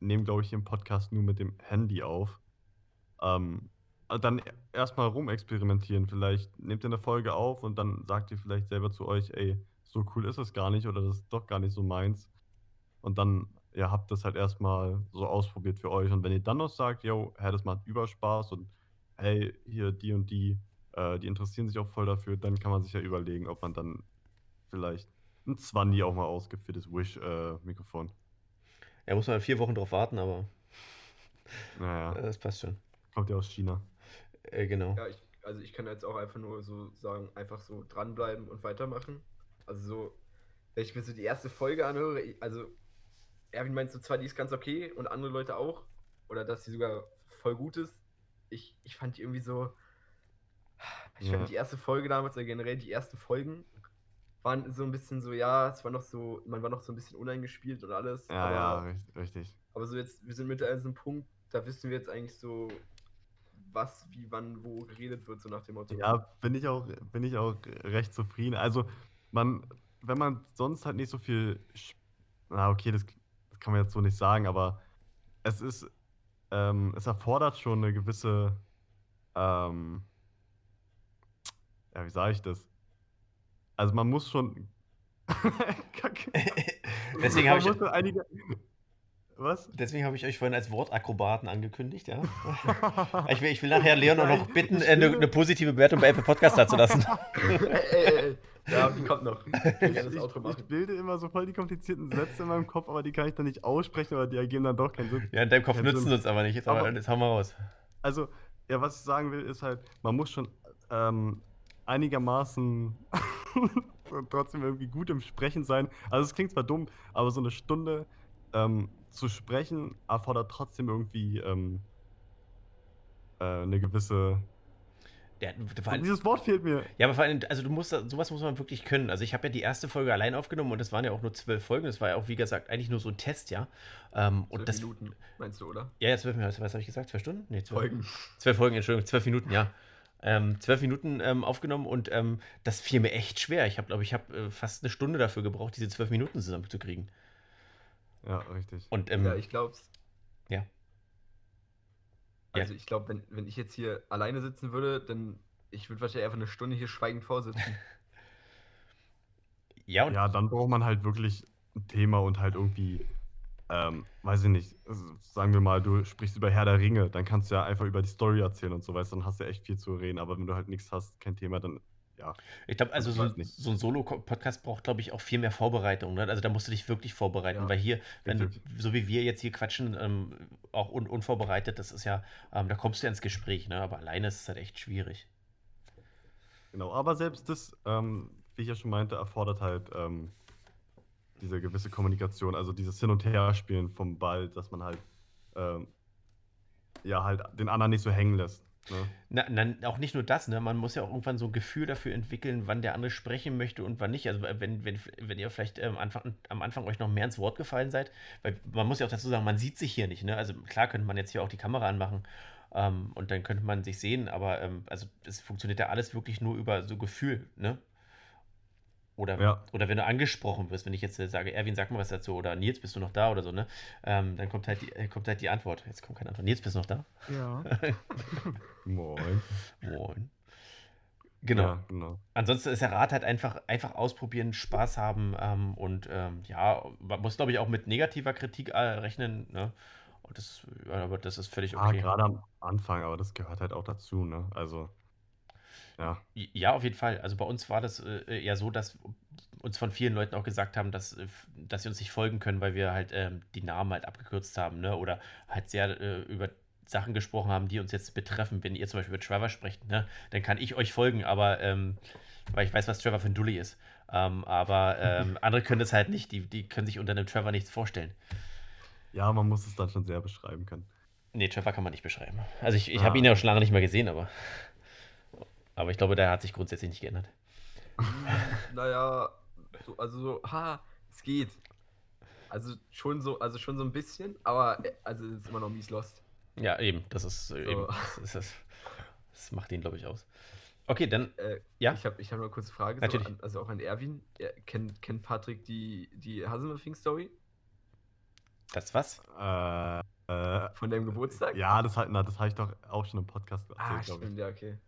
nehmen, glaube ich, ihren Podcast nur mit dem Handy auf. Ähm, äh, dann erstmal rumexperimentieren. Vielleicht nehmt ihr eine Folge auf und dann sagt ihr vielleicht selber zu euch, ey, so cool ist es gar nicht oder das ist doch gar nicht so meins. Und dann, ja, habt das halt erstmal so ausprobiert für euch. Und wenn ihr dann noch sagt, yo, hey, das macht Überspaß und hey, hier die und die, äh, die interessieren sich auch voll dafür, dann kann man sich ja überlegen, ob man dann vielleicht ein Zwanni auch mal ausgibt für das Wish-Mikrofon. Ja, muss man vier Wochen drauf warten, aber naja, das passt schon. Kommt ja aus China. Äh, genau. Ja, ich, also ich kann jetzt auch einfach nur so sagen, einfach so dranbleiben und weitermachen. Also so, wenn ich mir so die erste Folge anhöre, ich- also Erwin meinst du zwar, die ist ganz okay und andere Leute auch, oder dass sie sogar voll gut ist. Ich, ich fand die irgendwie so, ich Ja. fand die erste Folge damals, oder generell die ersten Folgen, waren so ein bisschen so, ja, es war noch so, man war noch so ein bisschen uneingespielt und alles. Ja, aber, ja, richtig. richtig. aber so jetzt, wir sind mittlerweile an so einem Punkt, da wissen wir jetzt eigentlich so, was, wie, wann, wo geredet wird, so nach dem Motto. Ja, bin ich auch, bin ich auch recht zufrieden. Also, man, wenn man sonst halt nicht so viel. Na, okay, das, das kann man jetzt so nicht sagen, aber es ist, ähm, es erfordert schon eine gewisse, ähm, ja, wie sage ich das? Also, man muss schon. Kacke. Deswegen Man habe ich, muss schon einige. Was? deswegen habe ich euch vorhin als Wortakrobaten angekündigt, ja. Ich will, ich will nachher Leon auch noch bitten, äh, eine, eine positive Bewertung bei Apple Podcast dazulassen. ey, ey, ey, ey. Ja, die kommt noch. Ich Ich, ich, bilde immer so voll die komplizierten Sätze in meinem Kopf, aber die kann ich dann nicht aussprechen, oder die ergeben dann doch keinen Sinn. Ja, in deinem Kopf Sinn. uns aber nicht. Jetzt, aber, Aber- jetzt hauen wir raus. Also, ja, was ich sagen will, ist halt, man muss schon ähm, einigermaßen trotzdem irgendwie gut im Sprechen sein. Also, es klingt zwar dumm, aber so eine Stunde ähm, zu sprechen erfordert trotzdem irgendwie ähm, äh, eine gewisse. Ja, allem- Dieses Wort fehlt mir. Ja, aber vor allem, also du musst, sowas muss man wirklich können. Also ich habe ja die erste Folge allein aufgenommen und das waren ja auch nur zwölf Folgen. Das war ja auch, wie gesagt, eigentlich nur so ein Test, ja. Ähm, und Zwölf das, Minuten, meinst du, oder? ja, ja, zwölf Minuten, was habe ich gesagt? Zwei Stunden? Nee, zwölf. Folgen. Zwölf Folgen, Entschuldigung, zwölf Minuten, ja. Ähm, zwölf Minuten ähm, aufgenommen und ähm, das fiel mir echt schwer. Ich habe, glaube ich, habe äh, fast eine Stunde dafür gebraucht, diese zwölf Minuten zusammenzukriegen. Ja, richtig. Und ähm, Ja, ich glaub's. Ja. Ja. Also ich glaube, wenn, wenn ich jetzt hier alleine sitzen würde, dann ich würde wahrscheinlich einfach eine Stunde hier schweigend vorsitzen. ja, und Ja, dann braucht man halt wirklich ein Thema und halt irgendwie, ähm, weiß ich nicht, sagen wir mal, du sprichst über Herr der Ringe, dann kannst du ja einfach über die Story erzählen und so, weißt dann hast du echt viel zu reden, aber wenn du halt nichts hast, kein Thema, dann, ja. Ich glaube, also Ich so, so ein Solo-Podcast braucht, glaube ich, auch viel mehr Vorbereitung. Ne? Also da musst du dich wirklich vorbereiten, Ja, weil hier, wenn richtig. so wie wir jetzt hier quatschen, ähm, auch un unvorbereitet, das ist ja, ähm, da kommst du ja ins Gespräch, ne? aber alleine ist es halt echt schwierig. Genau, aber selbst das, ähm, wie ich ja schon meinte, erfordert halt ähm, diese gewisse Kommunikation, also dieses Hin- und Herspielen vom Ball, dass man halt, ähm, ja, halt den anderen nicht so hängen lässt. Ne? Na, na, auch nicht nur das, ne? man muss ja auch irgendwann so ein Gefühl dafür entwickeln, wann der andere sprechen möchte und wann nicht. Also wenn, wenn, wenn ihr vielleicht ähm, Anfang, am Anfang euch noch mehr ins Wort gefallen seid, weil man muss ja auch dazu sagen, man sieht sich hier nicht. Ne? Also klar könnte man jetzt hier auch die Kamera anmachen ähm, und dann könnte man sich sehen, aber ähm, also es funktioniert ja alles wirklich nur über so Gefühl, ne? Oder, Ja. oder wenn du angesprochen wirst, wenn ich jetzt sage, Erwin, sag mal was dazu, oder Nils, bist du noch da oder so, ne? Ähm, dann kommt halt, die, äh, kommt halt die Antwort. Jetzt kommt keine Antwort. Nils, bist du noch da? Ja. Moin. Moin. Genau. Ja, genau. Ansonsten ist der Rat halt einfach, einfach ausprobieren, Spaß haben ähm, und ähm, ja, man muss glaube ich auch mit negativer Kritik äh, rechnen, ne? Und das, ja, aber das ist völlig Ja, okay. gerade am Anfang, aber das gehört halt auch dazu, ne? Also, ja. Ja, auf jeden Fall. Also bei uns war das äh, eher so, dass uns von vielen Leuten auch gesagt haben, dass, äh, dass sie uns nicht folgen können, weil wir halt ähm, die Namen halt abgekürzt haben, ne? Oder halt sehr äh, über Sachen gesprochen haben, die uns jetzt betreffen. Wenn ihr zum Beispiel über Trevor sprecht, ne, dann kann ich euch folgen, aber ähm, weil ich weiß, was Trevor für ein Dulli ist. Ähm, aber ähm, andere können das halt nicht, die, die können sich unter einem Trevor nichts vorstellen. Ja, man muss es dann schon sehr beschreiben können. Nee, Trevor kann man nicht beschreiben. Also ich, ich Ah. habe ihn ja schon lange nicht mehr gesehen, aber, aber ich glaube, der hat sich grundsätzlich nicht geändert. Hm, naja, so, also so, ha, es geht. Also schon so, also schon so ein bisschen, aber äh, also es ist immer noch mies lost. Ja, eben. Das ist äh, eben. So. Das, ist das, das macht ihn, glaube ich, aus. Okay, dann. Äh, Ja? Ich habe ich hab noch eine kurze Frage, so Natürlich. an, also auch an Erwin. Er, kennt, kennt Patrick die, die Haselnussfing-Story Das was? Äh, äh, von deinem Geburtstag? ja, das, hat- na, das habe ich doch auch schon im Podcast erzählt, Ah, glaube ich. stimmt, ja, okay.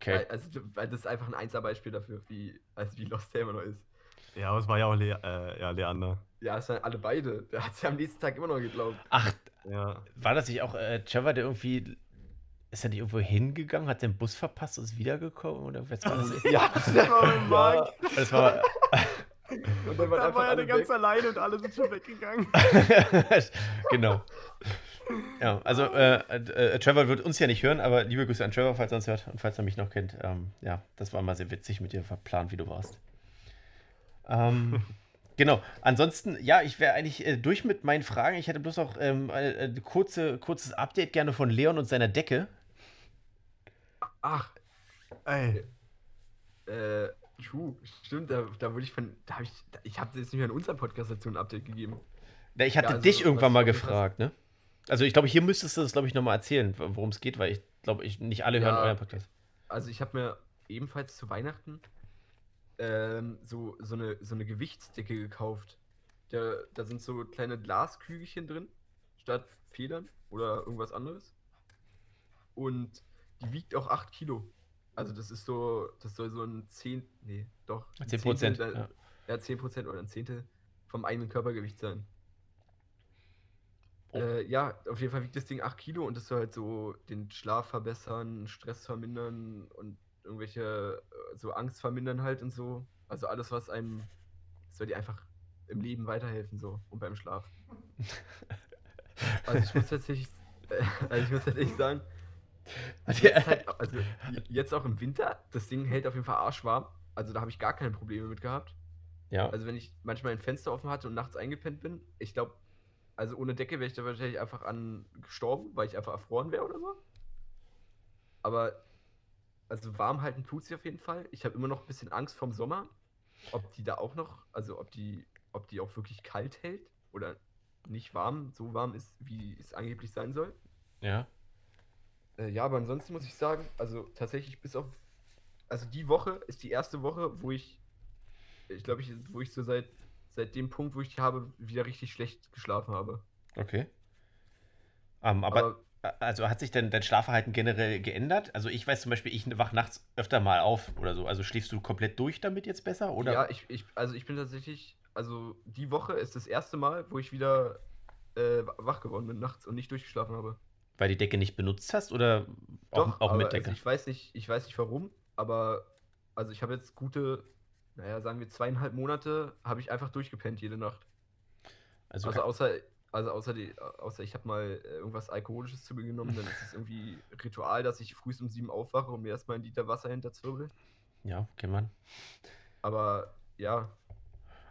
Okay. Weil, also, weil das ist einfach ein Einzelbeispiel dafür, wie, also wie lost der immer noch ist. Ja, aber es war ja auch Le äh, ja, Leander. Ja, es waren alle beide. Der hat es ja am nächsten Tag immer noch geglaubt. Ach, Ja. war das nicht auch äh, Trevor, der irgendwie. Ist er nicht irgendwo hingegangen, hat den Bus verpasst und ist wiedergekommen? Oder was war das? Ja, Das war mein Mark. Das war. Und dann waren Da war er ganz weg. alleine und alle sind schon weggegangen. genau. Ja, also äh, äh, Trevor wird uns ja nicht hören, aber liebe Grüße an Trevor, falls er uns hört und falls er mich noch kennt. Ähm, ja, das war mal sehr witzig mit dir verplant, wie du warst. Ähm, genau. Ansonsten, ja, ich wäre eigentlich äh, durch mit meinen Fragen. Ich hätte bloß noch ähm, ein äh, kurze, kurzes Update gerne von Leon und seiner Decke. Ach, Ey, äh, true, stimmt, da, da wurde ich von, da habe ich, da, ich habe jetzt nicht mehr in unserem Podcast dazu ein Update gegeben. Ja, ich hatte Ja, also, dich irgendwann mal gefragt, ne? Also ich glaube, hier müsstest du das, glaube ich, nochmal erzählen, worum es geht, weil ich glaube, ich, nicht alle hören Ja. euren Podcast. Also ich habe mir ebenfalls zu Weihnachten ähm, so, so, eine, so eine Gewichtsdecke gekauft. Da, da sind so kleine Glaskügelchen drin, statt Federn oder irgendwas anderes. Und die wiegt auch 8 Kilo. Also das ist so, das soll so ein 10, nee, doch. ein 10 Prozent. Ja. Ja, 10% oder ein Zehntel vom eigenen Körpergewicht sein. Oh. Äh, ja, auf jeden Fall wiegt das Ding 8 Kilo und das soll halt so den Schlaf verbessern, Stress vermindern und irgendwelche äh, so Angst vermindern halt und so. Also alles, was einem soll dir einfach im Leben weiterhelfen so und beim Schlaf. Also ich muss tatsächlich, also ich muss tatsächlich sagen, jetzt, halt, also jetzt auch im Winter, das Ding hält auf jeden Fall arschwarm. Also da habe ich gar keine Probleme mit gehabt. ja. Also wenn ich manchmal ein Fenster offen hatte und nachts eingepennt bin, ich glaube, also ohne Decke wäre ich da wahrscheinlich einfach an gestorben, weil ich einfach erfroren wäre oder so. Aber also warm halten tut sie auf jeden Fall. Ich habe immer noch ein bisschen Angst vorm Sommer, ob die da auch noch, also ob die, ob die auch wirklich kalt hält oder nicht warm, so warm ist, wie es angeblich sein soll. ja. Äh, ja, aber ansonsten muss ich sagen, also tatsächlich bis auf, also die Woche ist die erste Woche, wo ich, ich glaube, ich, wo ich so seit, seit dem Punkt, wo ich die habe, wieder richtig schlecht geschlafen habe. Okay. Ähm, aber, also hat sich denn dein Schlafverhalten generell geändert? Also ich weiß zum Beispiel, ich wach nachts öfter mal auf oder so. Also schläfst du komplett durch damit jetzt besser? Oder? ja, ich, ich, also ich bin tatsächlich, also die Woche ist das erste Mal, wo ich wieder äh, wach geworden bin nachts und nicht durchgeschlafen habe. Weil die Decke nicht benutzt hast oder auch, auch aber mit also Decke? ich weiß nicht, ich weiß nicht warum, aber also ich habe jetzt gute, naja, sagen wir zweieinhalb Monate, habe ich einfach durchgepennt jede Nacht. Also, Also außer, also außer, die, außer ich habe mal äh, irgendwas Alkoholisches zu mir genommen, dann ist es irgendwie Ritual, dass ich früh um sieben aufwache und mir erstmal ein Liter Wasser hinterzwirbel. ja, kennt man. Aber ja,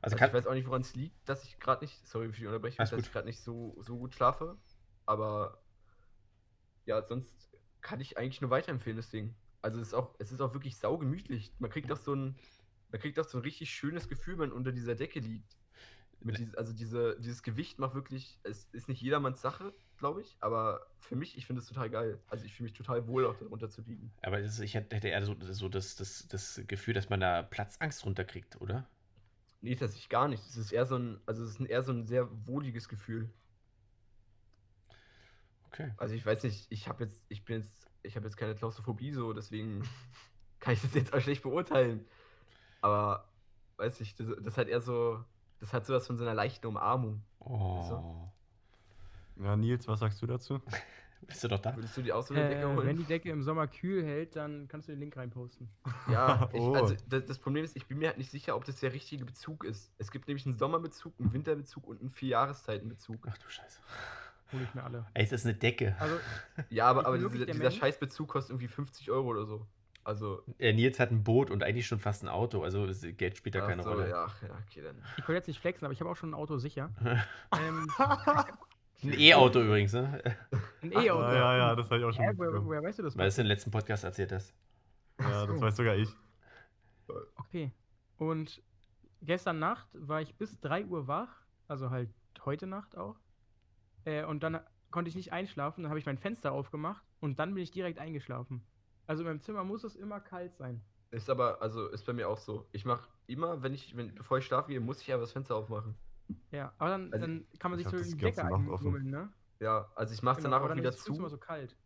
Also also ich weiß auch nicht, woran es liegt, dass ich gerade nicht, sorry für die Unterbrechung, dass gut. ich gerade nicht so, so gut schlafe. Aber ja, sonst kann ich eigentlich nur weiterempfehlen, das Ding. Also es ist auch, es ist auch wirklich saugemütlich. Man kriegt auch so ein, man kriegt auch so ein richtig schönes Gefühl, wenn man unter dieser Decke liegt. Mit dieses, also diese, dieses Gewicht macht wirklich, es ist nicht jedermanns Sache, glaube ich, aber für mich, ich finde es total geil. Also ich fühle mich total wohl, auch darunter zu liegen. aber ist, ich hätte hätte eher so, so das, das, das Gefühl, dass man da Platzangst runterkriegt, oder? Nee, tatsächlich gar nicht. Es ist eher so ein, also es ist eher so ein sehr wohliges Gefühl. Okay. Also ich weiß nicht, ich habe jetzt, ich bin jetzt, ich habe jetzt keine Klaustrophobie so, deswegen kann ich das jetzt auch schlecht beurteilen. Aber weiß ich, das, das hat eher so, das hat sowas von so einer leichten Umarmung. Oh. ja, Nils, was sagst du dazu? Bist du doch da? Würdest du die auch so eine Decke Äh, holen? wenn die Decke im Sommer kühl hält, dann kannst du den Link reinposten. Ja, ich, Oh. also das, das Problem ist, ich bin mir halt nicht sicher, ob das der richtige Bezug ist. Es gibt nämlich einen Sommerbezug, einen Winterbezug und einen Vierjahreszeitenbezug. Ach du Scheiße. Hol ich mir alle. Ey, ist das eine Decke? Also, Ja, aber, aber diese, dieser Mensch. Scheißbezug kostet irgendwie 50 Euro oder so. Also, Äh, Nils hat ein Boot und eigentlich schon fast ein Auto, also Geld spielt da ach keine so, Rolle. ja, ja, okay, dann. ich wollte jetzt nicht flexen, aber ich habe auch schon ein Auto sicher. ähm, Ein E-Auto übrigens, ne? ein E-Auto. Ja, ja, ja, das habe ich auch schon Hä, woher, woher weißt du das? Weil es im letzten Podcast erzählt hast. Ja, das weiß sogar ich. Okay. Und gestern Nacht war ich bis 3 Uhr wach, also halt heute Nacht auch. Äh, und dann konnte ich nicht einschlafen, dann habe ich mein Fenster aufgemacht und dann bin ich direkt eingeschlafen. Also in meinem Zimmer muss es immer kalt sein. Ist aber, also ist bei mir auch so. Ich mache immer, wenn ich, wenn, bevor ich schlafen gehe, muss ich einfach das Fenster aufmachen. Ja, aber dann, Also, dann kann man ich sich so die die Decke einmummeln, ne? Ja, also ich mache es Genau, danach aber auch wieder ist es frühs immer zu. so kalt.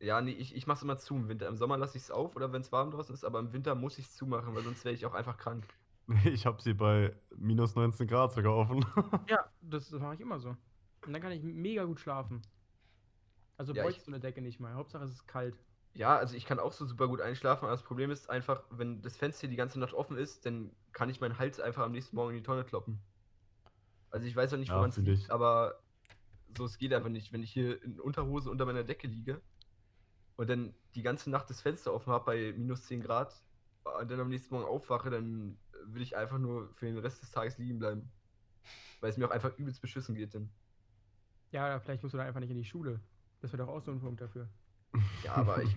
Ja, nee, ich, ich mache es immer zu im Winter. Im Sommer lasse ich es auf oder wenn es warm draußen ist, aber im Winter muss ich es zumachen, weil sonst wäre ich auch einfach krank. Ich habe sie bei minus 19 Grad sogar offen. Ja, das, das mache ich immer so. Und dann kann ich mega gut schlafen. Also Ja, bräuchte ich- so eine Decke nicht mal. Hauptsache es ist kalt. Ja, also ich kann auch so super gut einschlafen, aber das Problem ist einfach, wenn das Fenster die ganze Nacht offen ist, dann kann ich meinen Hals einfach am nächsten Morgen in die Tonne kloppen. Also ich weiß auch nicht, Ja, woran es liegt, aber so, es geht einfach nicht. Wenn ich hier in Unterhose unter meiner Decke liege und dann die ganze Nacht das Fenster offen habe bei minus 10 Grad und dann am nächsten Morgen aufwache, dann will ich einfach nur für den Rest des Tages liegen bleiben. Weil es mir auch einfach übelst beschissen geht dann. Ja, oder vielleicht musst du dann einfach nicht in die Schule. Das wäre doch auch so ein Punkt dafür. Ja, aber ich.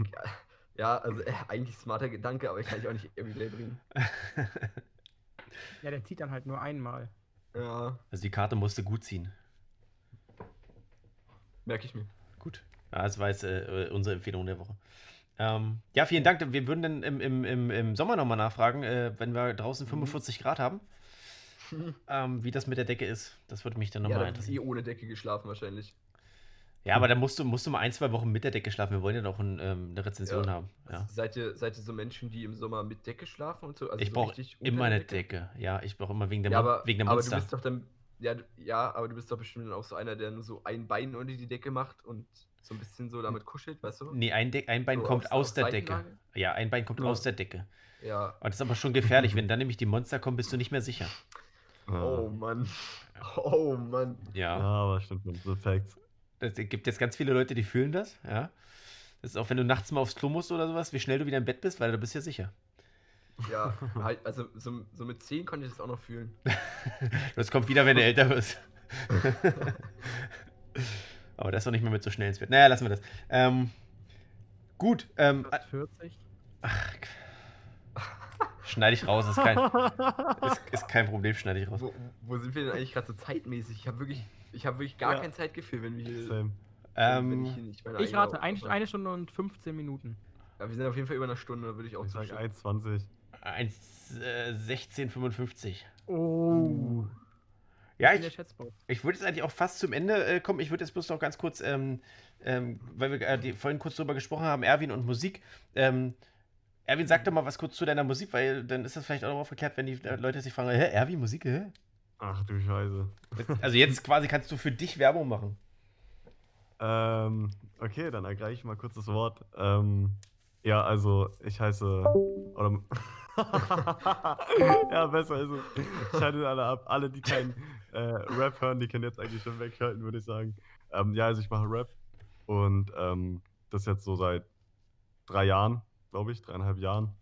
Ja, also äh, eigentlich smarter Gedanke, aber ich kann ich auch nicht everyday bringen. Ja, der zieht dann halt nur einmal. Ja, Also die Karte musste gut ziehen. merke ich mir. Gut. Ja, das war jetzt äh, unsere Empfehlung der Woche. Ähm, ja, vielen Dank. Wir würden dann im, im, im, im Sommer nochmal nachfragen, äh, wenn wir draußen 45 Grad haben, ähm, wie das mit der Decke ist. Das würde mich dann Ja, nochmal da ist eh interessieren. ohne Decke geschlafen wahrscheinlich. Ja, aber dann musst du, musst du mal ein, zwei Wochen mit der Decke schlafen. Wir wollen ja noch ein, ähm, eine Rezension Ja. haben. Ja. Also seid, ihr, seid ihr so Menschen, die im Sommer mit Decke schlafen und so? Also ich so brauche richtig unter immer eine Decke. Ja, ich brauche immer wegen der, Ja, aber, wegen der aber du Monster. bist doch dann. Ja, ja, aber du bist doch bestimmt dann auch so einer, der nur so ein Bein unter die Decke macht und so ein bisschen so damit kuschelt, weißt du? nee, ein, De ein Bein So kommt aus auf der Decke. Ja, ein Bein kommt Ja. aus der Decke. Ja. Und das ist aber schon gefährlich. Wenn dann nämlich die Monster kommen, bist du nicht mehr sicher. Oh Mann. Oh Mann. Ja. Ja, aber stimmt, man. So Facts. Es gibt jetzt ganz viele Leute, die fühlen das, ja. Das ist auch, wenn du nachts mal aufs Klo musst oder sowas, wie schnell du wieder im Bett bist, weil du bist ja sicher. Ja, halt, also so, so mit 10 konnte ich das auch noch fühlen. Das kommt wieder, wenn du älter wirst. Aber das ist doch nicht mehr mit so schnell ins Bett. Naja, lassen wir das. Ähm, gut. Ähm, Fast 40. schneide ich raus, ist kein, ist, ist kein Problem, schneide ich raus. Wo, wo sind wir denn eigentlich gerade so zeitmäßig? Ich habe wirklich, ich habe wirklich gar Ja. kein Zeitgefühl, wenn wir hier. Ähm, ich hier Ich eigene rate, ein, eine Stunde und 15 Minuten. Ja, wir sind auf jeden Fall über einer Stunde, würde ich auch Ich sag zustimmen. 1,20. 1, äh, 1655. Oh. Ja, ich. Ich würde jetzt eigentlich auch fast zum Ende äh, kommen. Ich würde jetzt bloß noch ganz kurz, ähm, ähm, weil wir äh, die, vorhin kurz drüber gesprochen haben, Erwin und Musik. Ähm, Erwin, sag doch mal was kurz zu deiner Musik, weil dann ist das vielleicht auch noch aufgeklärt, wenn die Leute sich fragen, hä, Erwin, Musik, hä? Ach du Scheiße. Also jetzt quasi kannst du für dich Werbung machen. Ähm, okay, dann ergreife ich mal kurz das Wort. Ähm, ja, also ich heiße. Oder, ja, besser ist es. Schaltet alle ab. Alle, die keinen äh, Rap hören, die können jetzt eigentlich schon wegschalten, würde ich sagen. Ähm, ja, also ich mache Rap. Und ähm, das jetzt so seit drei Jahren, glaube ich, dreieinhalb Jahren.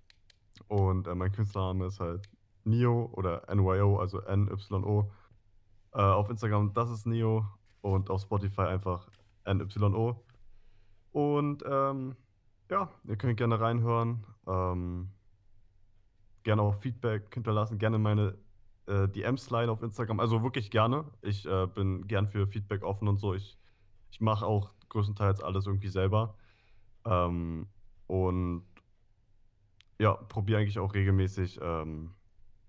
Und äh, mein Künstlername ist halt Nio oder NYO, also N-Y-O. Äh, auf Instagram, das ist Nio. Und auf Spotify einfach NYO. Und ähm, ja, ihr könnt gerne reinhören. Ähm, gerne auch Feedback hinterlassen. Gerne meine äh, DMs line auf Instagram. Also wirklich gerne. Ich äh, bin gern für Feedback offen und so. Ich, ich mache auch größtenteils alles irgendwie selber. Ähm, und ja, probiere eigentlich auch regelmäßig ähm,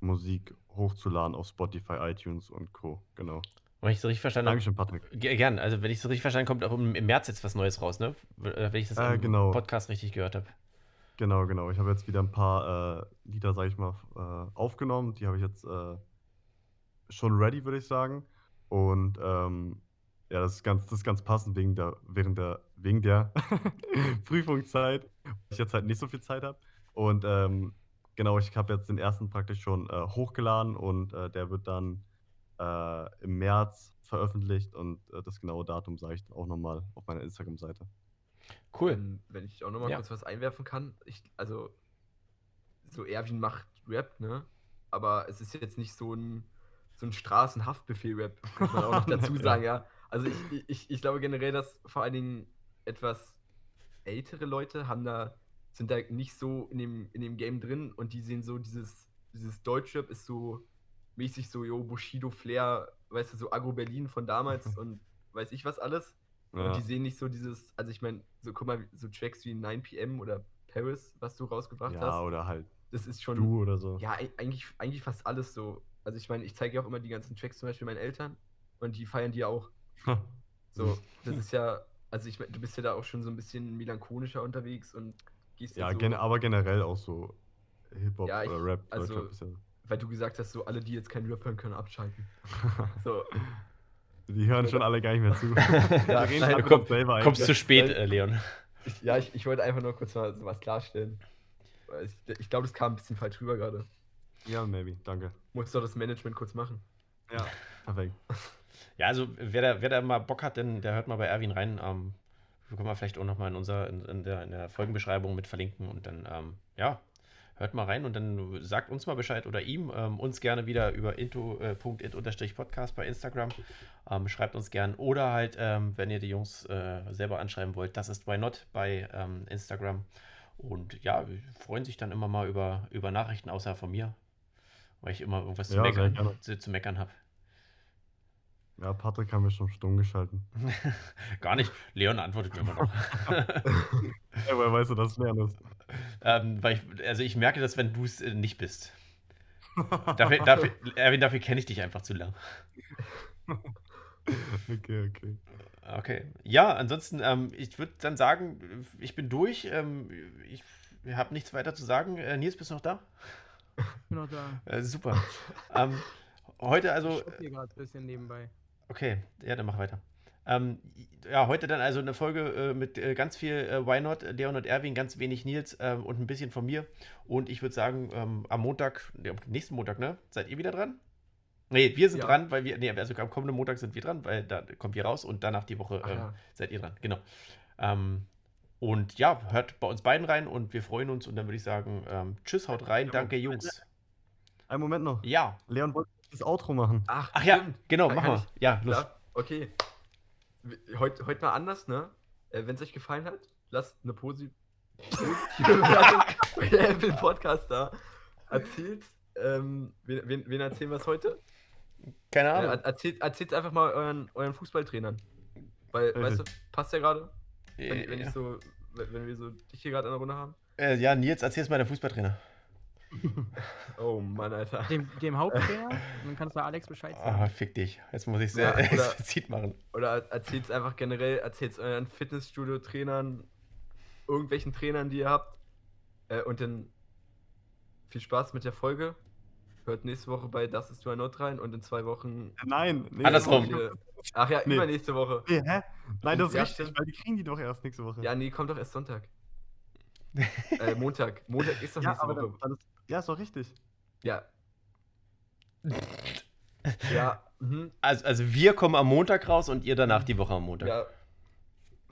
Musik hochzuladen auf Spotify, iTunes und Co. Genau. Wenn ich so richtig verstanden habe. Dankeschön, Patrick. Ge- Gern, also wenn ich so richtig verstanden habe, kommt auch im, März jetzt was Neues raus, ne? Äh, Wenn ich das Äh, im genau. Podcast richtig gehört habe. Genau, genau. Ich habe jetzt wieder ein paar äh, Lieder, sage ich mal, äh, aufgenommen. Die habe ich jetzt äh, schon ready, würde ich sagen. Und ähm, ja, das ist ganz, das ist ganz passend wegen der, während der, wegen der Prüfungszeit, weil ich jetzt halt nicht so viel Zeit habe. Und ähm, genau, ich habe jetzt den ersten praktisch schon äh, hochgeladen und äh, der wird dann äh, im März veröffentlicht und äh, das genaue Datum sage ich dann auch nochmal auf meiner Instagram-Seite. Cool. Ähm, wenn ich auch nochmal Ja. kurz was einwerfen kann. Ich, also, so Erwin macht Rap, ne? Aber es ist jetzt nicht so ein, so ein Straßenhaftbefehl-Rap, muss man auch noch dazu sagen, ja. Also ich, ich, ich glaube generell, dass vor allen Dingen etwas ältere Leute haben da sind da nicht so in dem, in dem Game drin und die sehen so dieses, dieses Deutschrap ist so mäßig so, yo, Bushido, Flair, weißt du, so Agro Berlin von damals und weiß ich was alles. Ja. Und die sehen nicht so dieses, also ich meine, so guck mal, so Tracks wie 9pm oder Paris, was du rausgebracht ja, hast, oder halt das ist schon, du oder so. ja, eig- eigentlich, eigentlich fast alles so. Also ich meine, ich zeige ja auch immer die ganzen Tracks zum Beispiel meinen Eltern und die feiern die auch. So, das ist ja, also ich meine, du bist ja da auch schon so ein bisschen melancholischer unterwegs und gehst ja, so, gen aber generell auch so Hip-Hop Ja, ich- oder Rap. also- ja, weil du gesagt hast, so alle, die jetzt keinen Rap hören können, abschalten. So, die hören schon alle gar nicht mehr zu. Ja, nein, du komm-. Kommst zu spät, äh, Leon. ich, ja, ich, ich wollte einfach nur kurz mal so was klarstellen. Ich, ich glaube, das kam ein bisschen falsch rüber gerade. Ja, maybe. Danke. Muss doch das Management kurz machen. Ja, perfekt. Ja, also wer da, wer da mal Bock hat, denn der hört mal bei Erwin rein. Ähm, können wir vielleicht auch nochmal in unserer, in, in, der, in der Folgenbeschreibung mit verlinken und dann, ähm, ja, hört mal rein und dann sagt uns mal Bescheid oder ihm, ähm, uns gerne wieder über into.it-podcast bei Instagram. Ähm, schreibt uns gern oder halt, ähm, wenn ihr die Jungs äh, selber anschreiben wollt, das ist why not bei ähm, Instagram. Und ja, freuen sich dann immer mal über, über Nachrichten, außer von mir, weil ich immer irgendwas zu Ja, sehr meckern, zu, zu meckern habe. Ja, Patrick haben wir schon stumm geschalten. Gar nicht. Leon antwortet mir immer noch. Ja, woher weißt du, dass es lernen ist? ähm, weil ich, also ich merke das, wenn du es äh, nicht bist. Dafür, dafür, Erwin, dafür kenne ich dich einfach zu lang. okay, okay. Okay. Ja, ansonsten, ähm, ich würde dann sagen, ich bin durch. Ähm, ich habe nichts weiter zu sagen. Äh, Nils, bist du noch da? Ich bin noch da. Äh, super. ähm, heute also. ich hier gerade ein bisschen nebenbei. Okay, ja, dann mach weiter. Ähm, ja, heute dann also eine Folge äh, mit äh, ganz viel äh, Why Not, Leon und Erwin, ganz wenig Nils ähm, und ein bisschen von mir. Und ich würde sagen, ähm, am Montag, nee, am nächsten Montag, ne? Seid ihr wieder dran? Nee, wir sind Ja. dran, weil wir, nee, also am kommenden Montag sind wir dran, weil da kommt ihr raus und danach die Woche ähm, seid ihr dran, genau. Ähm, und ja, hört bei uns beiden rein und wir freuen uns und dann würde ich sagen, ähm, tschüss, haut rein, danke Jungs. Einen Moment noch. Ja. Leon wollte das Outro machen. Ach, Ach ja, genau, Kann- machen wir. Ja, los. Ja, okay. Heute heut mal anders, ne? Äh, Wenn es euch gefallen hat, lasst eine posi positive Bewertung bei der Apple Podcast da. Erzählt, ähm, wen, wen, wen erzählen wir es heute? Keine Äh, Ahnung. er- erzählt, erzählt einfach mal euren, euren Fußballtrainern. Weil, Richtig. weißt du, passt ja gerade, wenn, Äh, wenn, ja. so, wenn wenn wir so dich hier gerade in der Runde haben. Äh, ja, Nils, erzähl's mal der Fußballtrainer. Oh Mann, Alter. Dem, dem Haupttrainer, dann kannst du Alex Bescheid Ah, sagen. fick dich. Jetzt muss ich sehr oder- explizit machen. Oder erzählt es einfach generell, erzählt es euren Fitnessstudio-Trainern, irgendwelchen Trainern, die ihr habt. Äh, und dann viel Spaß mit der Folge. Hört nächste Woche bei Das ist Du ein Not rein und in zwei Wochen. Nein, nee, Andersrum. Wieder- Ach ja, Nee. übernächste Woche. Nee, hä? Nein, das ist Ja, richtig, weil die kriegen die doch erst nächste Woche. Ja, nee, kommt doch erst Sonntag. äh, Montag. Montag ist doch Ja, nächste aber Woche. dann, dann ist, ja, ist doch richtig. Ja. Ja, mhm. Also, also wir kommen am Montag raus und ihr danach die Woche am Montag. ja.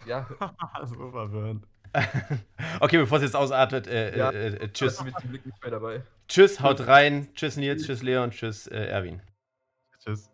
Ja, so verwirrend. Okay, bevor es jetzt ausartet, äh, Ja. äh, äh, tschüss. tschüss. Ich bin zum Glück nicht mehr dabei. Tschüss, haut rein. Tschüss Nils, tschüss Leon, tschüss äh, Erwin. Tschüss.